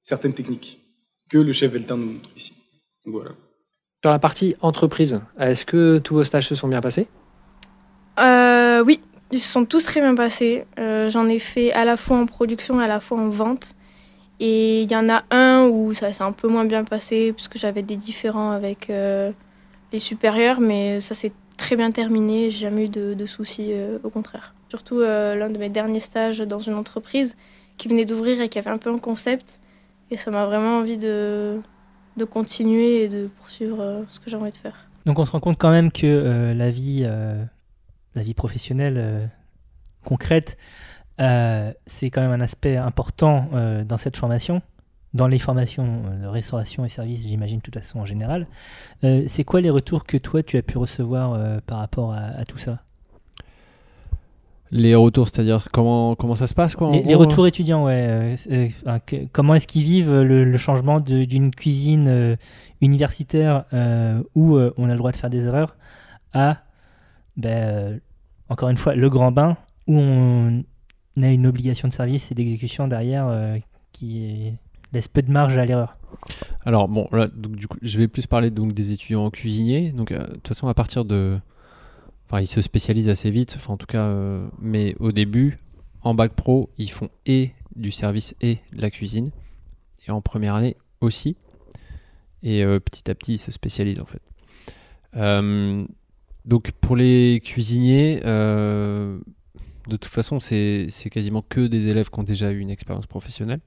certaines techniques que le chef Veltin nous montre ici. Donc voilà. Sur la partie entreprise, est-ce que tous vos stages se sont bien passés? Euh, oui, ils se sont tous très bien passés. Euh, J'en ai fait à la fois en production et à la fois en vente. Et il y en a un où ça s'est un peu moins bien passé parce que j'avais des différends avec euh, les supérieurs, mais ça s'est très bien terminé. J'ai jamais eu de, soucis, au contraire. Surtout l'un de mes derniers stages dans une entreprise qui venait d'ouvrir et qui avait un peu un concept. Et ça m'a vraiment envie de, de continuer et de poursuivre euh, ce que j'ai envie de faire. Donc on se rend compte quand même que euh, la vie, euh, la vie professionnelle concrète, c'est quand même un aspect important dans cette formation, dans les formations de restauration et services, j'imagine de toute façon en général. C'est quoi les retours que toi tu as pu recevoir par rapport à tout ça? Les retours, c'est-à-dire comment, comment ça se passe quoi, Les, les gros, retours étudiants, ouais. euh, euh, comment est-ce qu'ils vivent le, le changement d'une cuisine euh, universitaire euh, où euh, on a le droit de faire des erreurs à, ben, euh, encore une fois, le grand bain où on a une obligation de service et d'exécution derrière euh, qui laisse peu de marge à l'erreur. Alors bon, là, donc, du coup, je vais plus parler donc des étudiants cuisiniers. Donc euh, de toute façon, à partir de, enfin, ils se spécialisent assez vite. Enfin, en tout cas, euh, mais au début, en bac pro, ils font et du service et de la cuisine. Et en première année aussi. Et euh, petit à petit, ils se spécialisent en fait. Euh, donc pour les cuisiniers, de toute façon, c'est c'est quasiment que des élèves qui ont déjà eu une expérience professionnelle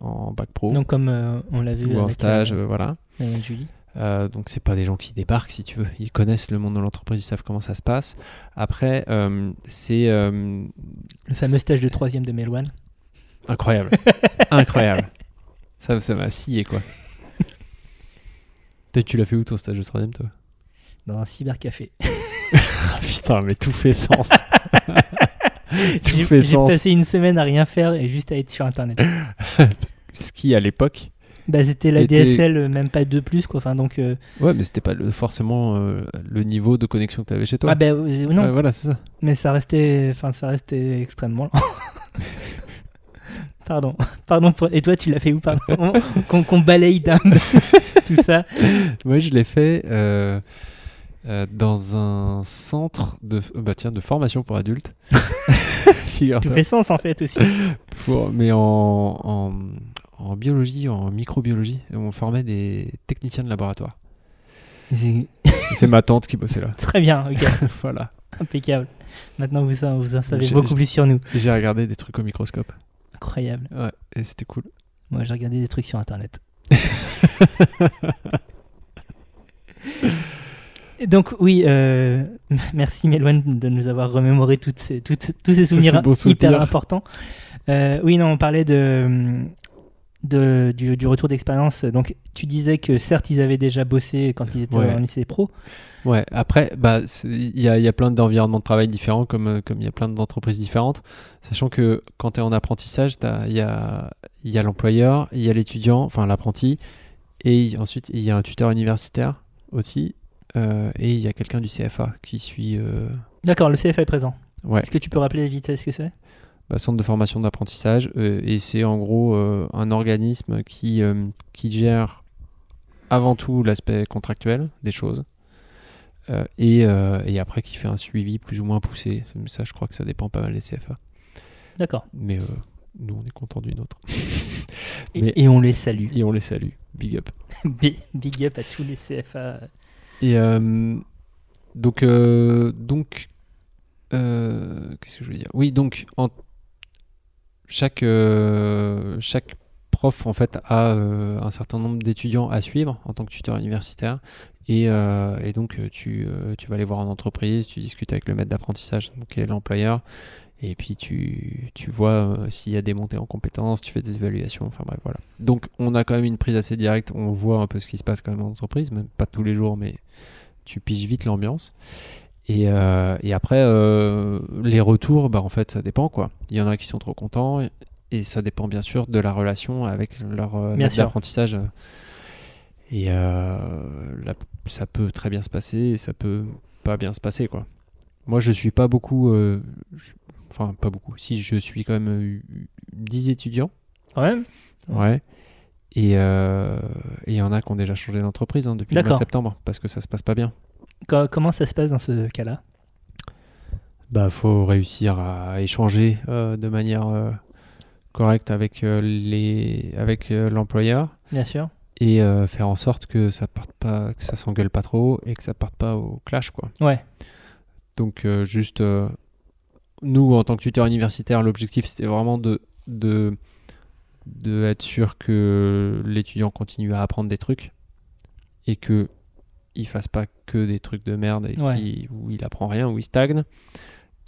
en bac pro Donc comme on l'a vu ou en avec, stage, voilà. avec Julie. Euh, donc c'est pas des gens qui débarquent si tu veux. Ils connaissent le monde de l'entreprise, ils savent comment ça se passe. Après, euh, c'est euh, Le fameux stage de troisième de Melouane. incroyable, incroyable. Ça, ça m'a scié quoi. Tu l'as fait où ton stage de troisième toi? Dans un cybercafé. Ah, Putain, mais tout fait sens. tout J'ai fait j'ai sens. passé une semaine à rien faire et juste à être sur internet. Ce qui à l'époque, Bah, c'était la Était- DSL, euh, même pas 2 quoi. Enfin, donc, euh, ouais, mais c'était pas le- forcément euh, le niveau de connexion que tu avais chez toi. ah, bah, non, Ouais, voilà, c'est ça. mais ça restait, enfin, ça restait extrêmement lent. Pardon, pardon. Pour... Et toi, tu l'as fait où, pardon? Qu'on balaye d'un tout ça? Moi, je l'ai fait euh, euh, dans un centre de, bah, tiens, de formation pour adultes. Tout fait sens en fait aussi. Pour- mais en, en, en biologie, en microbiologie, on formait des techniciens de laboratoire. C'est ma tante qui bossait là. Très bien, ok, voilà. impeccable. Maintenant, vous, en- vous en savez beaucoup plus sur nous. J'ai regardé des trucs au microscope. Incroyable. Ouais, et c'était cool. Moi, j'ai regardé des trucs sur internet. Et Donc oui, euh, merci Méloine de nous avoir remémoré toutes ces, toutes, tous ces souvenirs hyper souvenirs. importants. Euh, oui, non, on parlait de, de, du, du retour d'expérience. Donc tu disais que certes, ils avaient déjà bossé quand ils étaient Ouais. en lycée pro. Ouais, après, bah, il y a, y a plein d'environnements de travail différents, comme euh, comme il y a plein d'entreprises différentes. Sachant que quand tu es en apprentissage, il y a, y a l'employeur, il y a l'étudiant, enfin l'apprenti, et ensuite il y a un tuteur universitaire aussi, euh, et il y a quelqu'un du CFA qui suit. euh, D'accord, le CFA est présent. ouais, Est-ce que tu peux rappeler vite ce que c'est? Bah, centre de formation d'apprentissage, euh, et c'est en gros euh, un organisme qui, euh, qui gère avant tout l'aspect contractuel des choses. et, et après qui fait un suivi plus ou moins poussé. Ça, je crois que ça dépend pas mal des CFA. D'accord. Mais nous, on est content du nôtre. Et, Mais- et on les salue. Et on les salue. Big up. Big big up à tous les CFA. Et euh, donc, euh, donc euh, qu'est-ce que je veux dire? Oui, donc en, chaque euh, chaque prof en fait a euh, un certain nombre d'étudiants à suivre en tant que tuteur universitaire. Et, euh, donc tu, tu vas aller voir en entreprise, tu discutes avec le maître d'apprentissage, qui est l'employeur, et puis tu, tu vois s'il y a des montées en compétences, tu fais des évaluations, enfin bref, voilà. Donc on a quand même une prise assez directe, on voit un peu ce qui se passe quand même en entreprise, même pas tous les jours, mais tu piges vite l'ambiance. Et, euh, et après, euh, les retours, bah, en fait, ça dépend quoi. Il y en a qui sont trop contents, et, et ça dépend bien sûr de la relation avec leur euh, d'apprentissage. Et euh, là, ça peut très bien se passer, et ça peut pas bien se passer quoi. Moi, je suis pas beaucoup, je- enfin pas beaucoup. Si je suis quand même euh, 10 étudiants, Quand même ouais. Et il y en a qui ont déjà changé d'entreprise hein, depuis le mois de septembre parce que ça se passe pas bien. Co- Comment ça se passe dans ce cas-là? Bah, faut réussir à échanger euh, de manière euh, correcte avec euh, les avec l'employeur Bien sûr. et faire en sorte que ça parte pas, que ça s'engueule pas trop et que ça parte pas au clash quoi. Ouais. Donc juste nous en tant que tuteur universitaire, l'objectif c'était vraiment de de de être sûr que l'étudiant continue à apprendre des trucs et que il fasse pas que des trucs de merde et Ouais. qu'il- où il apprend rien, où il stagne.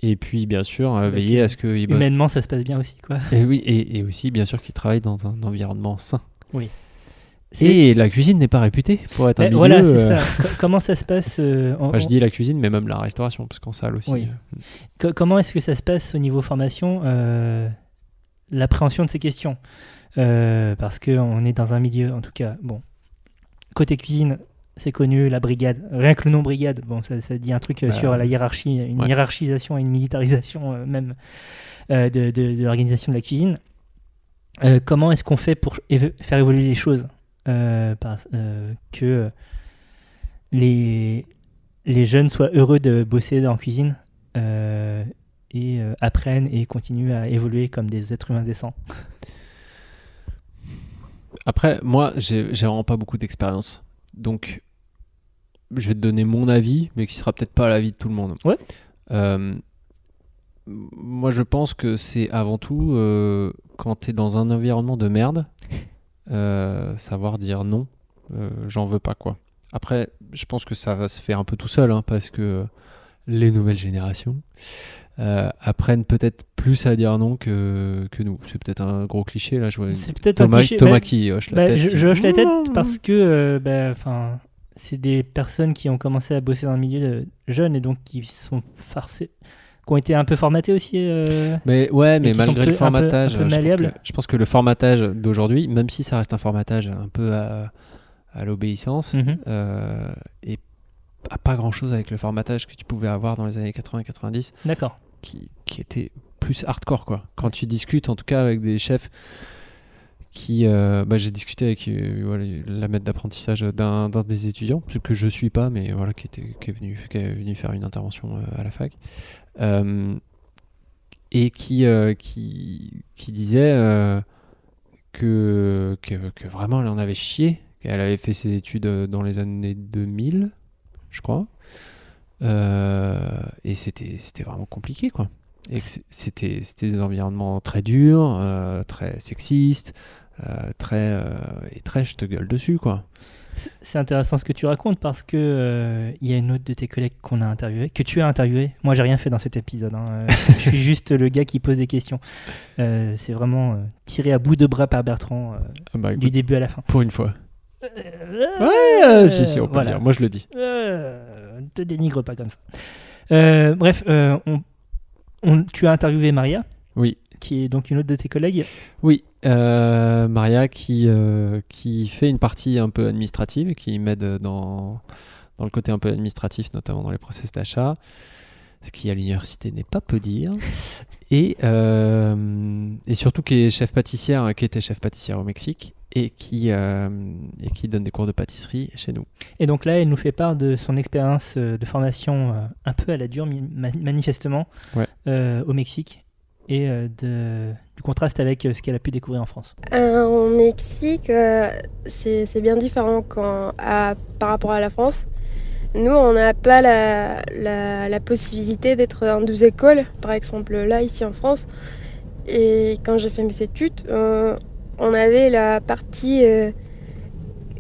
Et puis bien sûr euh, veiller à ce qu'il bosse. Humainement, ça se passe bien aussi, quoi. Et oui, et, et aussi bien sûr qu'il travaille dans un environnement sain. C'est- Et la cuisine n'est pas réputée pour être un Eh, milieu. voilà, c'est euh, ça. Co- comment ça se passe euh, en- enfin, je dis la cuisine, mais même la restauration, parce qu'en salle aussi. Oui. Co- comment est-ce que ça se passe au niveau formation, l'appréhension de ces questions? Parce qu'on est dans un milieu, en tout cas, bon, côté cuisine, c'est connu, la brigade, rien que le nom brigade, bon, ça, ça dit un truc euh, Bah, sur la hiérarchie, une ouais. hiérarchisation et une militarisation euh, même euh, de, de- de l'organisation de la cuisine. Comment est-ce qu'on fait pour éve- faire évoluer les choses que les, les jeunes soient heureux de bosser en cuisine et apprennent et continuent à évoluer comme des êtres humains décents? Après, moi, j'ai vraiment pas beaucoup d'expérience. Donc, je vais te donner mon avis, mais qui sera peut-être pas l'avis de tout le monde. Ouais. Euh, moi, je pense que c'est avant tout, euh, quand tu es dans un environnement de merde, euh, savoir dire non, j'en veux pas, quoi. Après, je pense que ça va se faire un peu tout seul, hein, parce que les nouvelles générations euh, apprennent peut-être plus à dire non que, que nous. C'est peut-être un gros cliché, là. Je vois C'est peut-être un Thomas, cliché. Thomas bah, qui hoche la bah, tête. je, hoche la tête parce que euh, bah, c'est des personnes qui ont commencé à bosser dans le milieu de jeunes et donc qui sont farcés, qui ont été un peu formatés aussi. euh, Mais ouais, mais malgré peu- le un peu- formatage, un peu je, pense que, je pense que le formatage d'aujourd'hui, même si ça reste un formatage un peu à, à l'obéissance, mhm. euh, et pas grand chose avec le formatage que tu pouvais avoir dans les années 80-90, D'accord. qui, qui était plus hardcore quoi. Quand tu discutes, en tout cas avec des chefs qui, euh, bah, j'ai discuté avec euh, voilà, la maître d'apprentissage d'un d'un des étudiants, que je suis pas, mais voilà, qui était qui est venu, qui est venu faire une intervention euh, à la fac, et qui, qui, qui disait que, que, que vraiment elle en avait chié, qu'elle avait fait ses études dans les années 2000, je crois, euh, et c'était c'était vraiment compliqué quoi. Et c'était c'était des environnements très durs, euh, très sexistes, euh, très et très je te gueule dessus quoi. C'est- intéressant ce que tu racontes parce que euh, il y a une autre de tes collègues qu'on a interviewé, que tu as interviewé. Moi, j'ai rien fait dans cet épisode. hein. Je suis juste le gars qui pose des questions. Euh, c'est vraiment euh, tiré à bout de bras par Bertrand Ah bah, du début à la fin. pour une fois. Ouais, Ouais, si si on peut le dire. Moi je le dis. Euh, ne te dénigre pas comme ça. Euh, bref, euh, on, on- tu as interviewé Maria, Oui. qui est donc une autre de tes collègues. Oui, euh, Maria qui, euh, qui fait une partie un peu administrative, qui m'aide dans, dans le côté un peu administratif, notamment dans les process d'achat, ce qui à l'université n'est pas peu dire. Et, euh, et surtout qui est chef pâtissière, qui était chef pâtissière au Mexique et qui, euh, et qui donne des cours de pâtisserie chez nous. Et donc là, elle nous fait part de son expérience euh, de formation un peu à la dure, manifestement, Ouais. euh, au Mexique, et de, du contraste avec ce qu'elle a pu découvrir en France. Euh, au Mexique, euh, c'est c'est bien différent quand, à- par rapport à la France. Nous, on n'a pas la, possibilité d'être dans deux écoles, par exemple là, ici en France. Et quand j'ai fait mes études, euh, on avait la partie euh,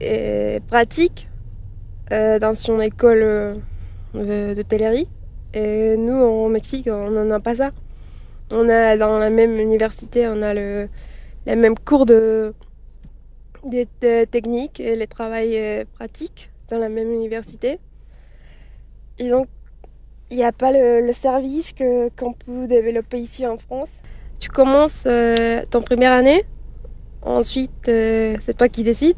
euh, pratique dans son école de d'hôtellerie. Et nous, au Mexique, on n'en a pas ça. On a dans la même université, on a le, les mêmes cours de, des de techniques et les travails pratiques dans la même université. Et donc, il n'y a pas le, le service que qu'on peut développer ici en France. Tu commences euh, ton première année, ensuite euh, c'est toi qui décides.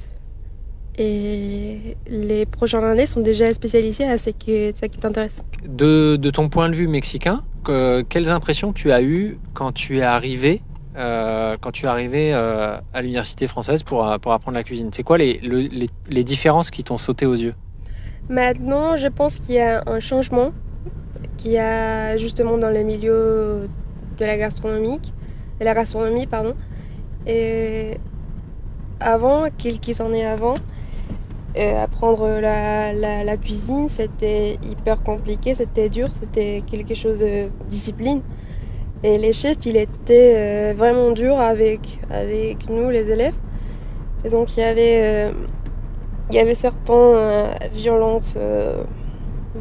Et les prochaines années sont déjà spécialisées à ce qui, ça qui t'intéresse. De, de ton point de vue mexicain, que- quelles impressions tu as eues quand tu es arrivé, euh, quand tu es arrivé euh, à l'université française pour, pour apprendre la cuisine? C'est quoi les, le- les, les différences qui t'ont sauté aux yeux? Maintenant, je pense qu'il y a un changement qu'il y a justement dans le milieu de la gastronomie, de la gastronomie, pardon. Et avant, quelques années avant, euh, apprendre la, cuisine, c'était hyper compliqué, c'était dur, c'était quelque chose de discipline. Et les chefs, ils étaient euh, vraiment durs avec, avec nous, les élèves. Et donc, il y avait, euh, il y avait certaines euh, violences, euh,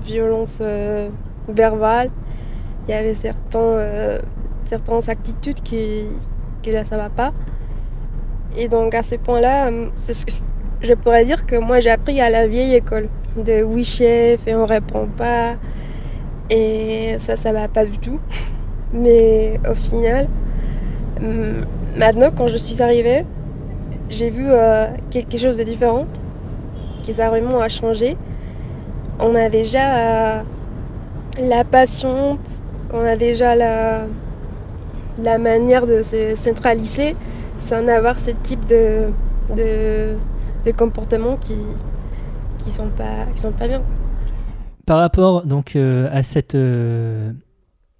violences euh, verbales, il y avait certains, certaines attitudes qui, qui là, ça va pas. Et donc, à ce point-là, que- je pourrais dire que moi j'ai appris à la vieille école. De oui chef et on répond pas. Et ça ça va pas du tout. Mais au final maintenant quand je suis arrivée j'ai vu quelque chose de différent qui ça vraiment a changé on a déjà la passion on a déjà la la manière de se centraliser sans avoir ce type de de, de comportements qui qui sont pas qui sont pas bien quoi. Par rapport donc euh, à cette euh,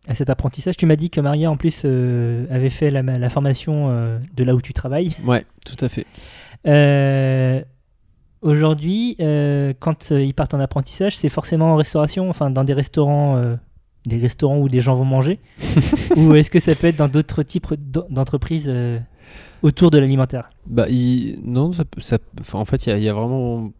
à cet apprentissage, tu m'as dit que Maria en plus euh, avait fait la, la formation euh, de là où tu travailles. Ouais, tout à fait. Aujourd'hui, euh, quand euh, ils partent en apprentissage, c'est forcément en restauration, enfin dans des restaurants, euh, des restaurants où des gens vont manger, ou est-ce que ça peut être dans d'autres types d'en- d'entreprises autour de l'alimentaire? Bah, il- non, ça, peut- ça- enfin, en fait, il y, a- il y a vraiment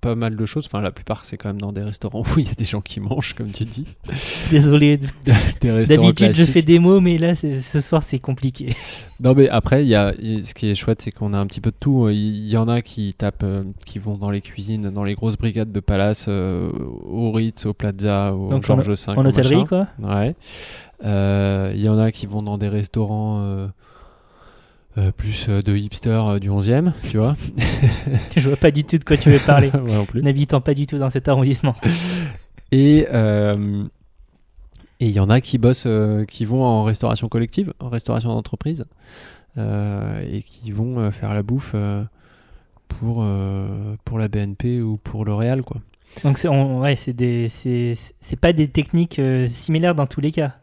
pas mal de choses. Enfin, la plupart, c'est quand même dans des restaurants où il y a des gens qui mangent, comme tu dis. Désolé, d'habitude je fais des mots, mais là ce soir c'est compliqué. Non, mais après, il y a, ce qui est chouette, c'est qu'on a un petit peu de tout. Il y en a qui tapent, euh, qui vont dans les cuisines, dans les grosses brigades de palace, euh, au Ritz, au Plaza, au Donc Georges V. en hôtellerie, machin. quoi Ouais. Euh, Il y en a qui vont dans des restaurants euh, plus euh, de hipsters euh, du 11e, tu vois. Je vois pas du tout de quoi tu veux parler, Moi non plus. n'habitant pas du tout dans cet arrondissement. Et et il y en a qui bossent, qui vont en restauration collective, en restauration d'entreprise, et qui vont faire la bouffe pour, pour la BNP ou pour L'Oréal, quoi. Donc c'est ouais, c'est des c'est c'est pas des techniques euh, similaires dans tous les cas.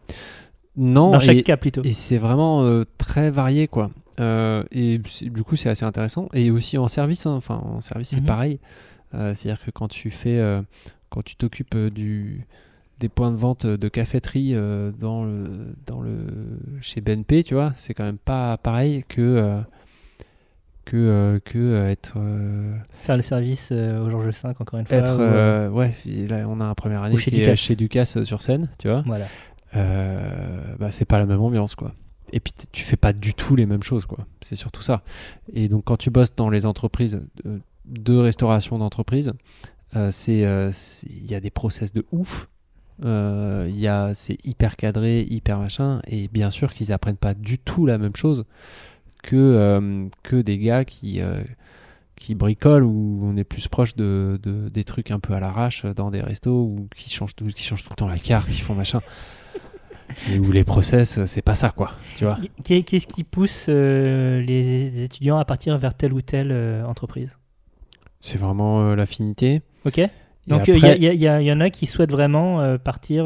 Non, dans chaque et, cas plutôt. et c'est vraiment euh, très varié, quoi. Euh, et du coup, c'est assez intéressant. Et aussi en service, hein. enfin, en service, c'est Mhm. pareil. Euh, C'est-à-dire que quand tu fais, euh, quand tu t'occupes du des points de vente de caféterie dans le dans le chez BNP, tu vois, c'est quand même pas pareil que que que être Faire le service au Georges V encore une fois. être ou, ouais. Là, on a un première année chez qui est Ducasse. chez Ducasse sur scène, tu vois. Voilà. Bah, c'est pas la même ambiance quoi. Et puis tu fais pas du tout les mêmes choses quoi. C'est surtout ça. Et donc quand tu bosses dans les entreprises de, de restauration d'entreprise, euh, c'est euh, c'est- il y a des process de ouf. Euh, il y a c'est hyper cadré, hyper machin. Et bien sûr qu'ils apprennent pas du tout la même chose que euh, que des gars qui euh, qui bricolent ou on est plus proche de, de- des trucs un peu à l'arrache dans des restos ou qui changent tout, qui changent tout le temps la carte, qui font machin. Et où les process, c'est pas ça, quoi. Tu vois Qu'est- Qu'est-ce qui pousse euh, les étudiants à partir vers telle ou telle euh, entreprise? C'est vraiment euh, l'affinité. Ok. Et Donc il après- y, y en a qui souhaitent vraiment partir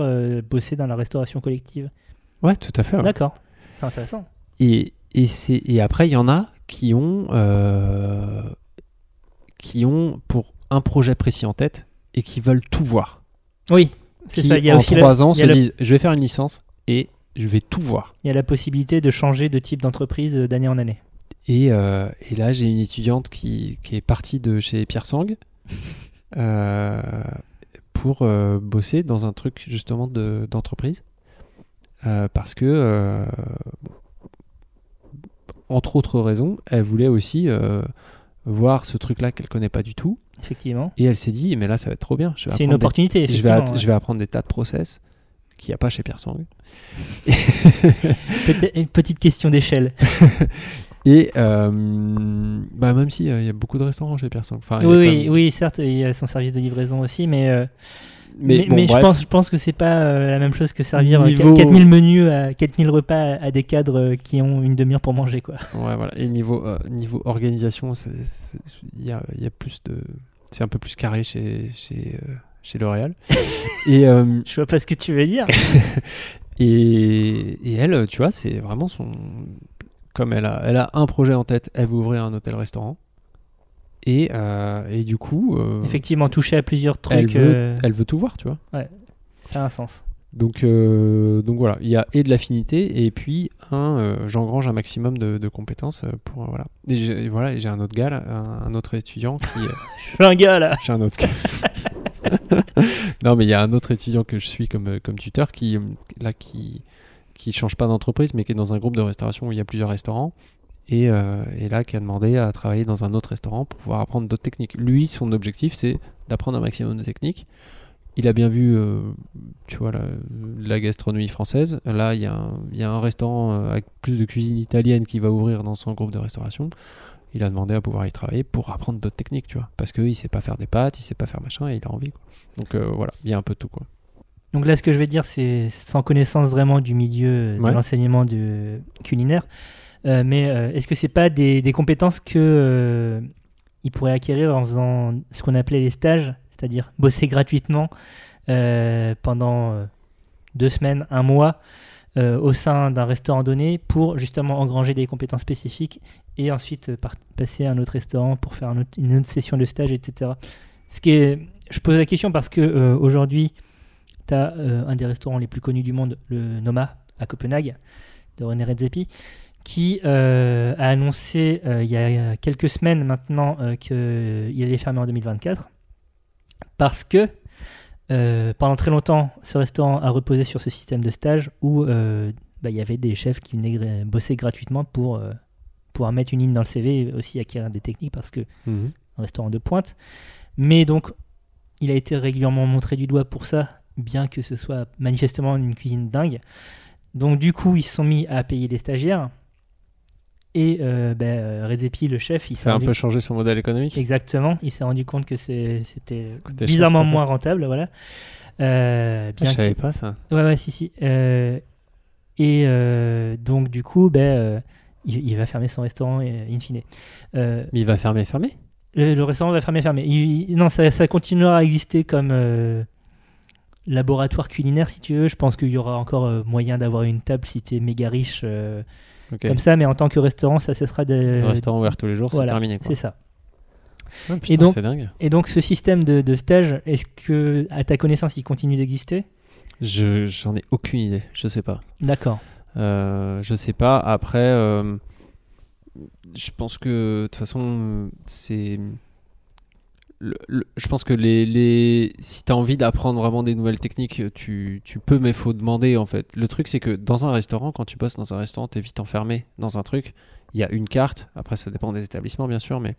bosser dans la restauration collective. Ouais, tout à fait. ouais. D'accord. C'est intéressant. Et, et, c'est- et après, il y en a qui ont, qui ont pour un projet précis en tête et qui veulent tout voir. Oui, c'est Qui, ça. Il y a en trois ans, se disent je vais faire une licence et je vais tout voir. il y a la possibilité de changer de type d'entreprise euh, d'année en année. Et, euh, et là, j'ai une étudiante qui, qui est partie de chez Pierre Sang euh, pour euh, bosser dans un truc justement de- d'entreprise. Parce que, entre autres raisons, elle voulait aussi voir ce truc-là qu'elle connaît pas du tout. Effectivement. Et elle s'est dit, mais là, ça va être trop bien. C'est une apprendre des- opportunité. je vais, ouais. je vais apprendre des tas de process qu'il n'y a pas chez Pierre Sang. Une petite question d'échelle. Et euh, bah, même si euh, il y a beaucoup de restaurants chez Pierre. Enfin, oui, oui, même- oui, certes, il y a son service de livraison aussi, mais, euh, Mais, mais, bon, mais je, pense, je pense que c'est pas la même chose que servir Niveau- 4000 menus, à, 4000 repas à, des cadres qui ont une demi-heure pour manger. quoi. Ouais, voilà. Et niveau, niveau organisation, il y a, il y a plus de. C'est un peu plus carré chez, chez, chez L'Oréal. et, euh, Je vois pas ce que tu veux dire. et, et elle, tu vois, c'est vraiment son. Comme elle a, elle a un projet en tête, elle veut ouvrir un hôtel-restaurant. Et, euh, et du coup, euh, Effectivement, toucher à plusieurs trucs, elle, veut, euh, elle veut tout voir, tu vois. ça a un sens. Donc, euh, donc voilà, il y a et de l'affinité et puis un, euh, j'engrange un maximum de, de compétences pour euh, voilà. Et j'ai, et voilà, j'ai un autre gars, là, un, un autre étudiant qui, euh, Je suis un gars là. j'ai un autre. non, mais il y a un autre étudiant que je suis comme euh, comme tuteur qui euh, là qui qui change pas d'entreprise, mais qui est dans un groupe de restauration où il y a plusieurs restaurants Et, euh, et là, qui a demandé à travailler dans un autre restaurant pour pouvoir apprendre d'autres techniques. Lui, son objectif, c'est d'apprendre un maximum de techniques. Il a bien vu, tu vois, la, gastronomie française. Là, il y, a un- il y a un restaurant avec plus de cuisine italienne qui va ouvrir dans son groupe de restauration. Il a demandé à pouvoir y travailler pour apprendre d'autres techniques, tu vois. Parce qu'il sait pas faire des pâtes, il sait pas faire machin et il a envie. quoi. Donc euh, voilà, il y a un peu de tout, quoi. Donc là, ce que je vais dire, c'est sans connaissance vraiment du milieu euh, Ouais. de l'enseignement de culinaire. Euh, mais euh, est-ce que c'est pas des, des compétences que il pourrait acquérir en faisant ce qu'on appelait les stages, c'est-à-dire bosser gratuitement pendant deux semaines, un mois au sein d'un restaurant donné pour justement engranger des compétences spécifiques et ensuite euh, passer à un autre restaurant pour faire une autre session de stage, etc. Ce qui est, je pose la question parce que euh, aujourd'hui, tu as un des restaurants les plus connus du monde, le Noma à Copenhague, de René Redzepi, qui euh, a annoncé euh, il y a quelques semaines maintenant euh, qu'il allait fermer en 2024 parce que euh, pendant très longtemps, ce restaurant a reposé sur ce système de stage où euh, bah, il y avait des chefs qui venaient bosser gratuitement pour euh, pouvoir mettre une ligne dans le CV et aussi acquérir des techniques parce que un restaurant de pointe. Mais donc, il a été régulièrement montré du doigt pour ça, bien que ce soit manifestement une cuisine dingue. Donc, du coup, ils se sont mis à payer des stagiaires. Et euh, ben, euh, Redzepi, le chef, il s'est Ça a un peu changé son modèle économique. Exactement, il s'est rendu compte que c'était cher, bizarrement moins rentable, voilà. Euh, bien je savais que- pas ça. Ouais, ouais, si, si. Euh, et euh, donc, du coup, ben, il, il va fermer son restaurant euh, in fine. Euh, Mais il va fermer, fermer? le, le restaurant va fermer, fermer. Il- il- non, ça, ça continuera à exister comme euh, laboratoire culinaire, si tu veux. Je pense qu'il y aura encore moyen d'avoir une table si tu es méga riche comme ça, mais en tant que restaurant, ça cessera de. Le restaurant ouvert tous les jours, c'est Voilà, terminé. quoi. C'est ça. Putain, et, donc, c'est dingue. et donc, ce système de, de stage, est-ce que, à ta connaissance, il continue d'exister? Je j'en ai aucune idée. Je sais pas. D'accord. Euh, je sais pas. Après, euh, je pense que de toute façon, c'est. le- le- je pense que les, les... si tu as envie d'apprendre vraiment des nouvelles techniques, tu, tu peux, mais faut demander en fait. Le truc, c'est que dans un restaurant, quand tu bosses dans un restaurant, tu es vite enfermé dans un truc. Il y a une carte. Après, ça dépend des établissements, bien sûr, mais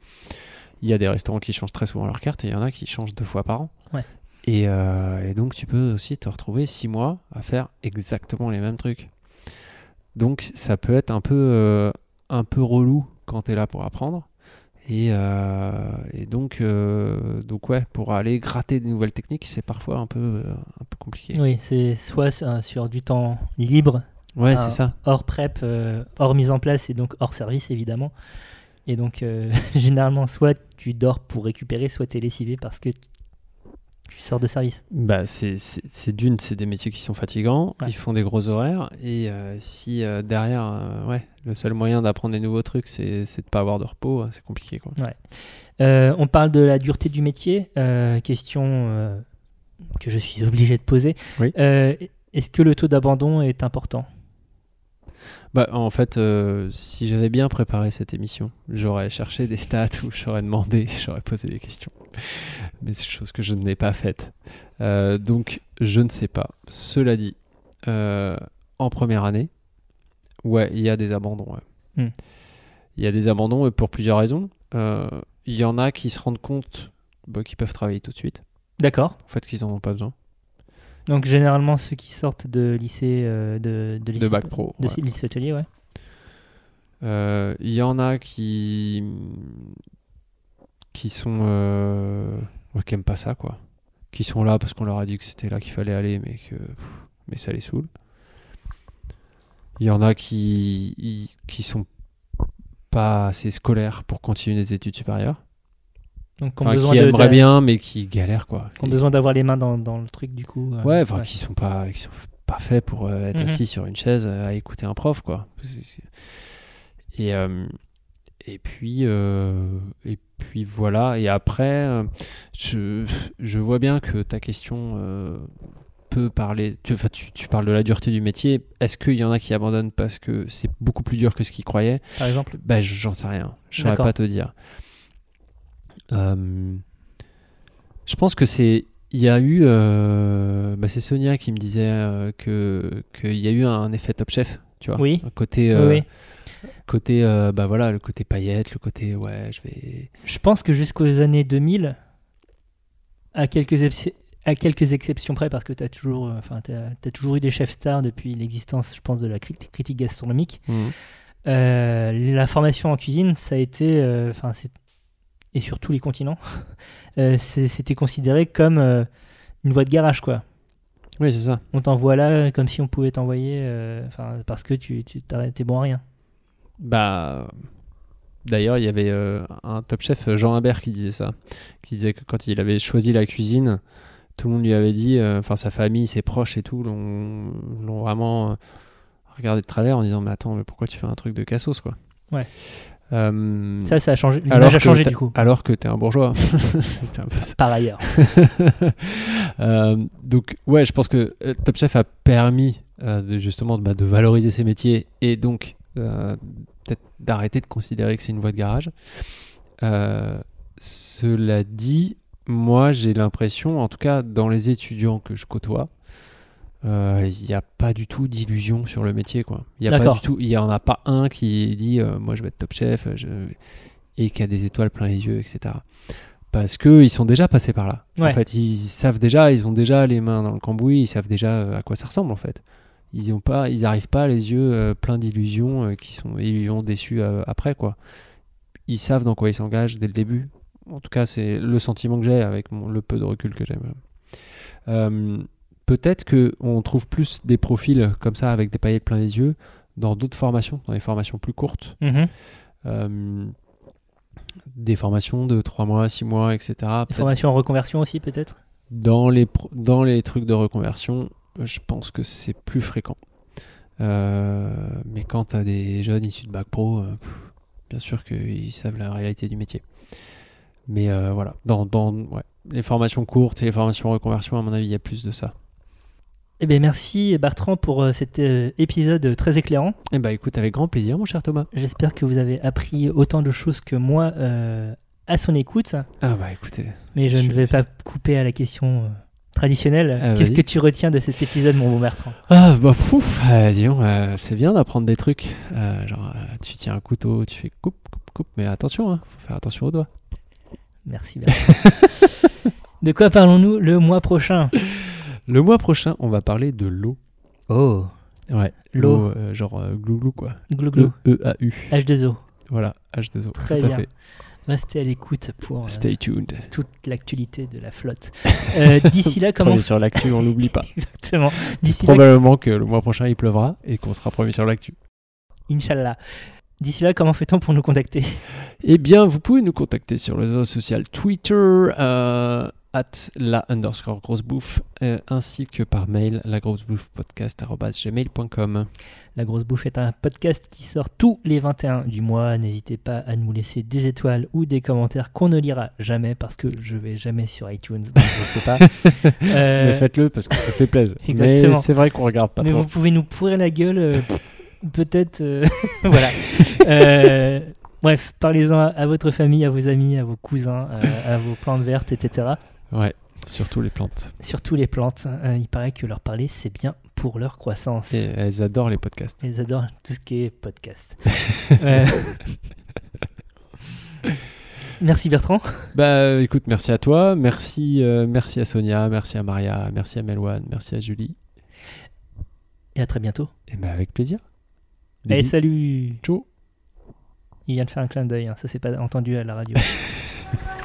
il y a des restaurants qui changent très souvent leur carte et il y en a qui changent deux fois par an. Ouais. Et, euh, et donc, tu peux aussi te retrouver six mois à faire exactement les mêmes trucs. Donc, ça peut être un peu, euh, un peu relou quand tu es là pour apprendre. Et, euh, et donc, euh, donc, ouais, pour aller gratter des nouvelles techniques, c'est parfois un peu, euh, un peu compliqué. Oui, c'est soit sur du temps libre, Ouais, c'est ça. hors prep, hors mise en place et donc hors service évidemment. Et donc généralement, soit tu dors pour récupérer, soit tu es lessivé parce que sors de service. Bah, c'est d'une, c'est des métiers qui sont fatigants, Ouais. ils font des gros horaires, et euh, si euh, derrière, euh, ouais, le seul moyen d'apprendre des nouveaux trucs, c'est de pas avoir de repos, euh, c'est compliqué quoi. Euh, on parle de la dureté du métier, question que je suis obligé de poser. Oui. Est-ce que le taux d'abandon est important? Bah, en fait, euh, si j'avais bien préparé cette émission, j'aurais cherché des stats où j'aurais demandé, j'aurais posé des questions. Mais c'est chose que je n'ai pas faite. Euh, donc, je ne sais pas. Cela dit, euh, en première année, ouais, il y a des abandons. ouais. Hmm. Il y a des abandons et pour plusieurs raisons. Il y en a qui se rendent compte bah, qu'ils peuvent travailler tout de suite. D'accord. En fait, qu'ils n'en ont pas besoin. Donc généralement ceux qui sortent de lycée, euh, de, de lycée, bac pro, de ouais. lycée hôtelier, ouais. Euh, Il y en a qui qui sont euh, ouais, qui aiment pas ça quoi, qui sont là parce qu'on leur a dit que c'était là qu'il fallait aller, mais que mais ça les saoule. Il y en a qui qui sont pas assez scolaires pour continuer des études supérieures, Donc qui ont besoin qui de- aimeraient de- bien mais qui galèrent quoi. qui ont Et- besoin d'avoir les mains dans, dans le truc du coup. euh, Ouais, enfin, qui sont pas, qui sont pas faits pour euh, être Mhm. assis sur une chaise euh, à écouter un prof, quoi. Et et puis et puis voilà. Et après, je je vois bien que ta question peut parler. Tu, enfin, tu, tu parles de la dureté du métier. Est-ce qu'il y en a qui abandonnent parce que c'est beaucoup plus dur que ce qu'ils croyaient? Par exemple? Bah, j'en sais rien. Je saurais D'accord. pas te dire. Euh, je pense que c'est. Il y a eu. euh, bah, c'est Sonia qui me disait euh, que qu'il y a eu un effet Top Chef. Tu vois Oui. Côté. Oui, euh. Côté, euh, bah voilà, le côté paillettes, le côté, ouais, je vais. Je pense que jusqu'aux années 2000, à quelques, ex- à quelques exceptions près, parce que tu as toujours, euh, t'as toujours eu des chefs stars depuis l'existence, je pense, de la crit- critique gastronomique. Euh, la formation en cuisine, ça a été, euh, enfin, c'est et sur tous les continents, euh, c'était considéré comme euh, une voie de garage, quoi. Oui, c'est ça. On t'envoie là comme si on pouvait t'envoyer, euh, enfin, parce que tu, tu t'es bon à rien. Bah. D'ailleurs, il y avait euh, un top chef, Jean Imbert, qui disait ça. Qui disait que quand il avait choisi la cuisine, tout le monde lui avait dit, euh, enfin sa famille, ses proches et tout, l'ont l'ont vraiment euh, regardé de travers en disant Mais attends, mais pourquoi tu fais un truc de cassos, quoi Ouais. Euh, Ça, ça a changé. alors L'image a que changé du coup. Alors que t'es un bourgeois. Un peu ça. Par ailleurs. Euh, donc ouais, je pense que euh, Top Chef a permis euh, de, justement bah, de valoriser ces métiers et donc peut-être d'arrêter de considérer que c'est une voie de garage. Cela dit, moi j'ai l'impression, en tout cas dans les étudiants que je côtoie, euh, il n'y a pas du tout d'illusion sur le métier quoi. Il y a pas D'accord. du tout, il y en a pas un qui dit euh, moi je vais être Top Chef je- et qui a des étoiles plein les yeux, etc parce que ils sont déjà passés par là. Ouais. En fait, ils savent déjà, ils ont déjà les mains dans le cambouis, ils savent déjà euh, à quoi ça ressemble en fait. Ils ont pas, ils arrivent pas les yeux euh, pleins d'illusions euh, qui sont illusions déçues euh, après quoi. Ils savent dans quoi ils s'engagent dès le début. En tout cas, c'est le sentiment que j'ai avec mon- le peu de recul que j'ai. Peut-être que on trouve plus des profils comme ça avec des paillettes plein les yeux dans d'autres formations, dans les formations plus courtes. Mhm. Euh, des formations de 3 mois, 6 mois, etc. Des formations en reconversion aussi, peut-être? Dans les, dans les trucs de reconversion, je pense que c'est plus fréquent. Euh, mais quand tu as des jeunes issus de Bac Pro, euh, pff, bien sûr qu'ils savent la réalité du métier. Mais euh, voilà, dans, dans ouais, les formations courtes et les formations reconversion, à mon avis, il y a plus de ça. Eh bien, merci Bertrand pour euh, cet euh, épisode très éclairant. Eh bah écoute, avec grand plaisir, mon cher Thomas. J'espère que vous avez appris autant de choses que moi euh, à son écoute. Ah bah écoutez, Mais je, Je- ne vais pas couper à la question euh, traditionnelle. Ah, Qu'est-ce que tu retiens de cet épisode, mon bon Bertrand? Ah bah pouf, euh, disons, c'est bien d'apprendre des trucs. Genre, tu tiens un couteau, tu fais coupe, coupe, coupe, mais attention, hein, faut faire attention aux doigts. Merci Bertrand. de quoi parlons-nous le mois prochain? Le mois prochain, on va parler de l'eau. Oh, Ouais, L'eau. euh, genre euh, glou-glou quoi. glou glou, E-E-A-U. H2O. Voilà, H2O. Très tout à bien. fait. Restez à l'écoute pour euh, Stay tuned. toute l'actualité de la flotte. Euh, D'ici là, comment Premier sur l'actu, on n'oublie pas. Exactement. D'ici là, Probablement que le mois prochain il pleuvra et qu'on sera premier sur l'actu. Inch'Allah. D'ici là, comment fait-on pour nous contacter? Eh bien, vous pouvez nous contacter sur le réseau social Twitter, euh, at la underscore grosse bouffe, euh, ainsi que par mail, la grosse bouffe podcast gmail.com. La Grosse Bouffe est un podcast qui sort tous les 21 du mois. N'hésitez pas à nous laisser des étoiles ou des commentaires qu'on ne lira jamais parce que je vais jamais sur iTunes. Donc je sais pas. Euh, Mais faites-le parce que ça fait plaisir. Exactement. Mais c'est vrai qu'on regarde pas mais trop. vous pouvez nous pourrir la gueule, euh, peut-être. voilà. Bref, parlez-en à, à votre famille, à vos amis, à vos cousins, euh, à vos plantes vertes, etc. Ouais, surtout les plantes. Surtout les plantes. Euh, il paraît que leur parler, c'est bien pour leur croissance. Et elles adorent les podcasts. Ils adorent tout ce qui est podcast. Euh, Merci Bertrand. Bah écoute, merci à toi, merci, euh, merci à Sonia, merci à Maria, merci à Melwan, merci à Julie. Et à très bientôt. Et bah avec plaisir. Allez, Bisous. salut Ciao. Il vient de faire un clin d'œil, hein, ça s'est pas entendu à la radio.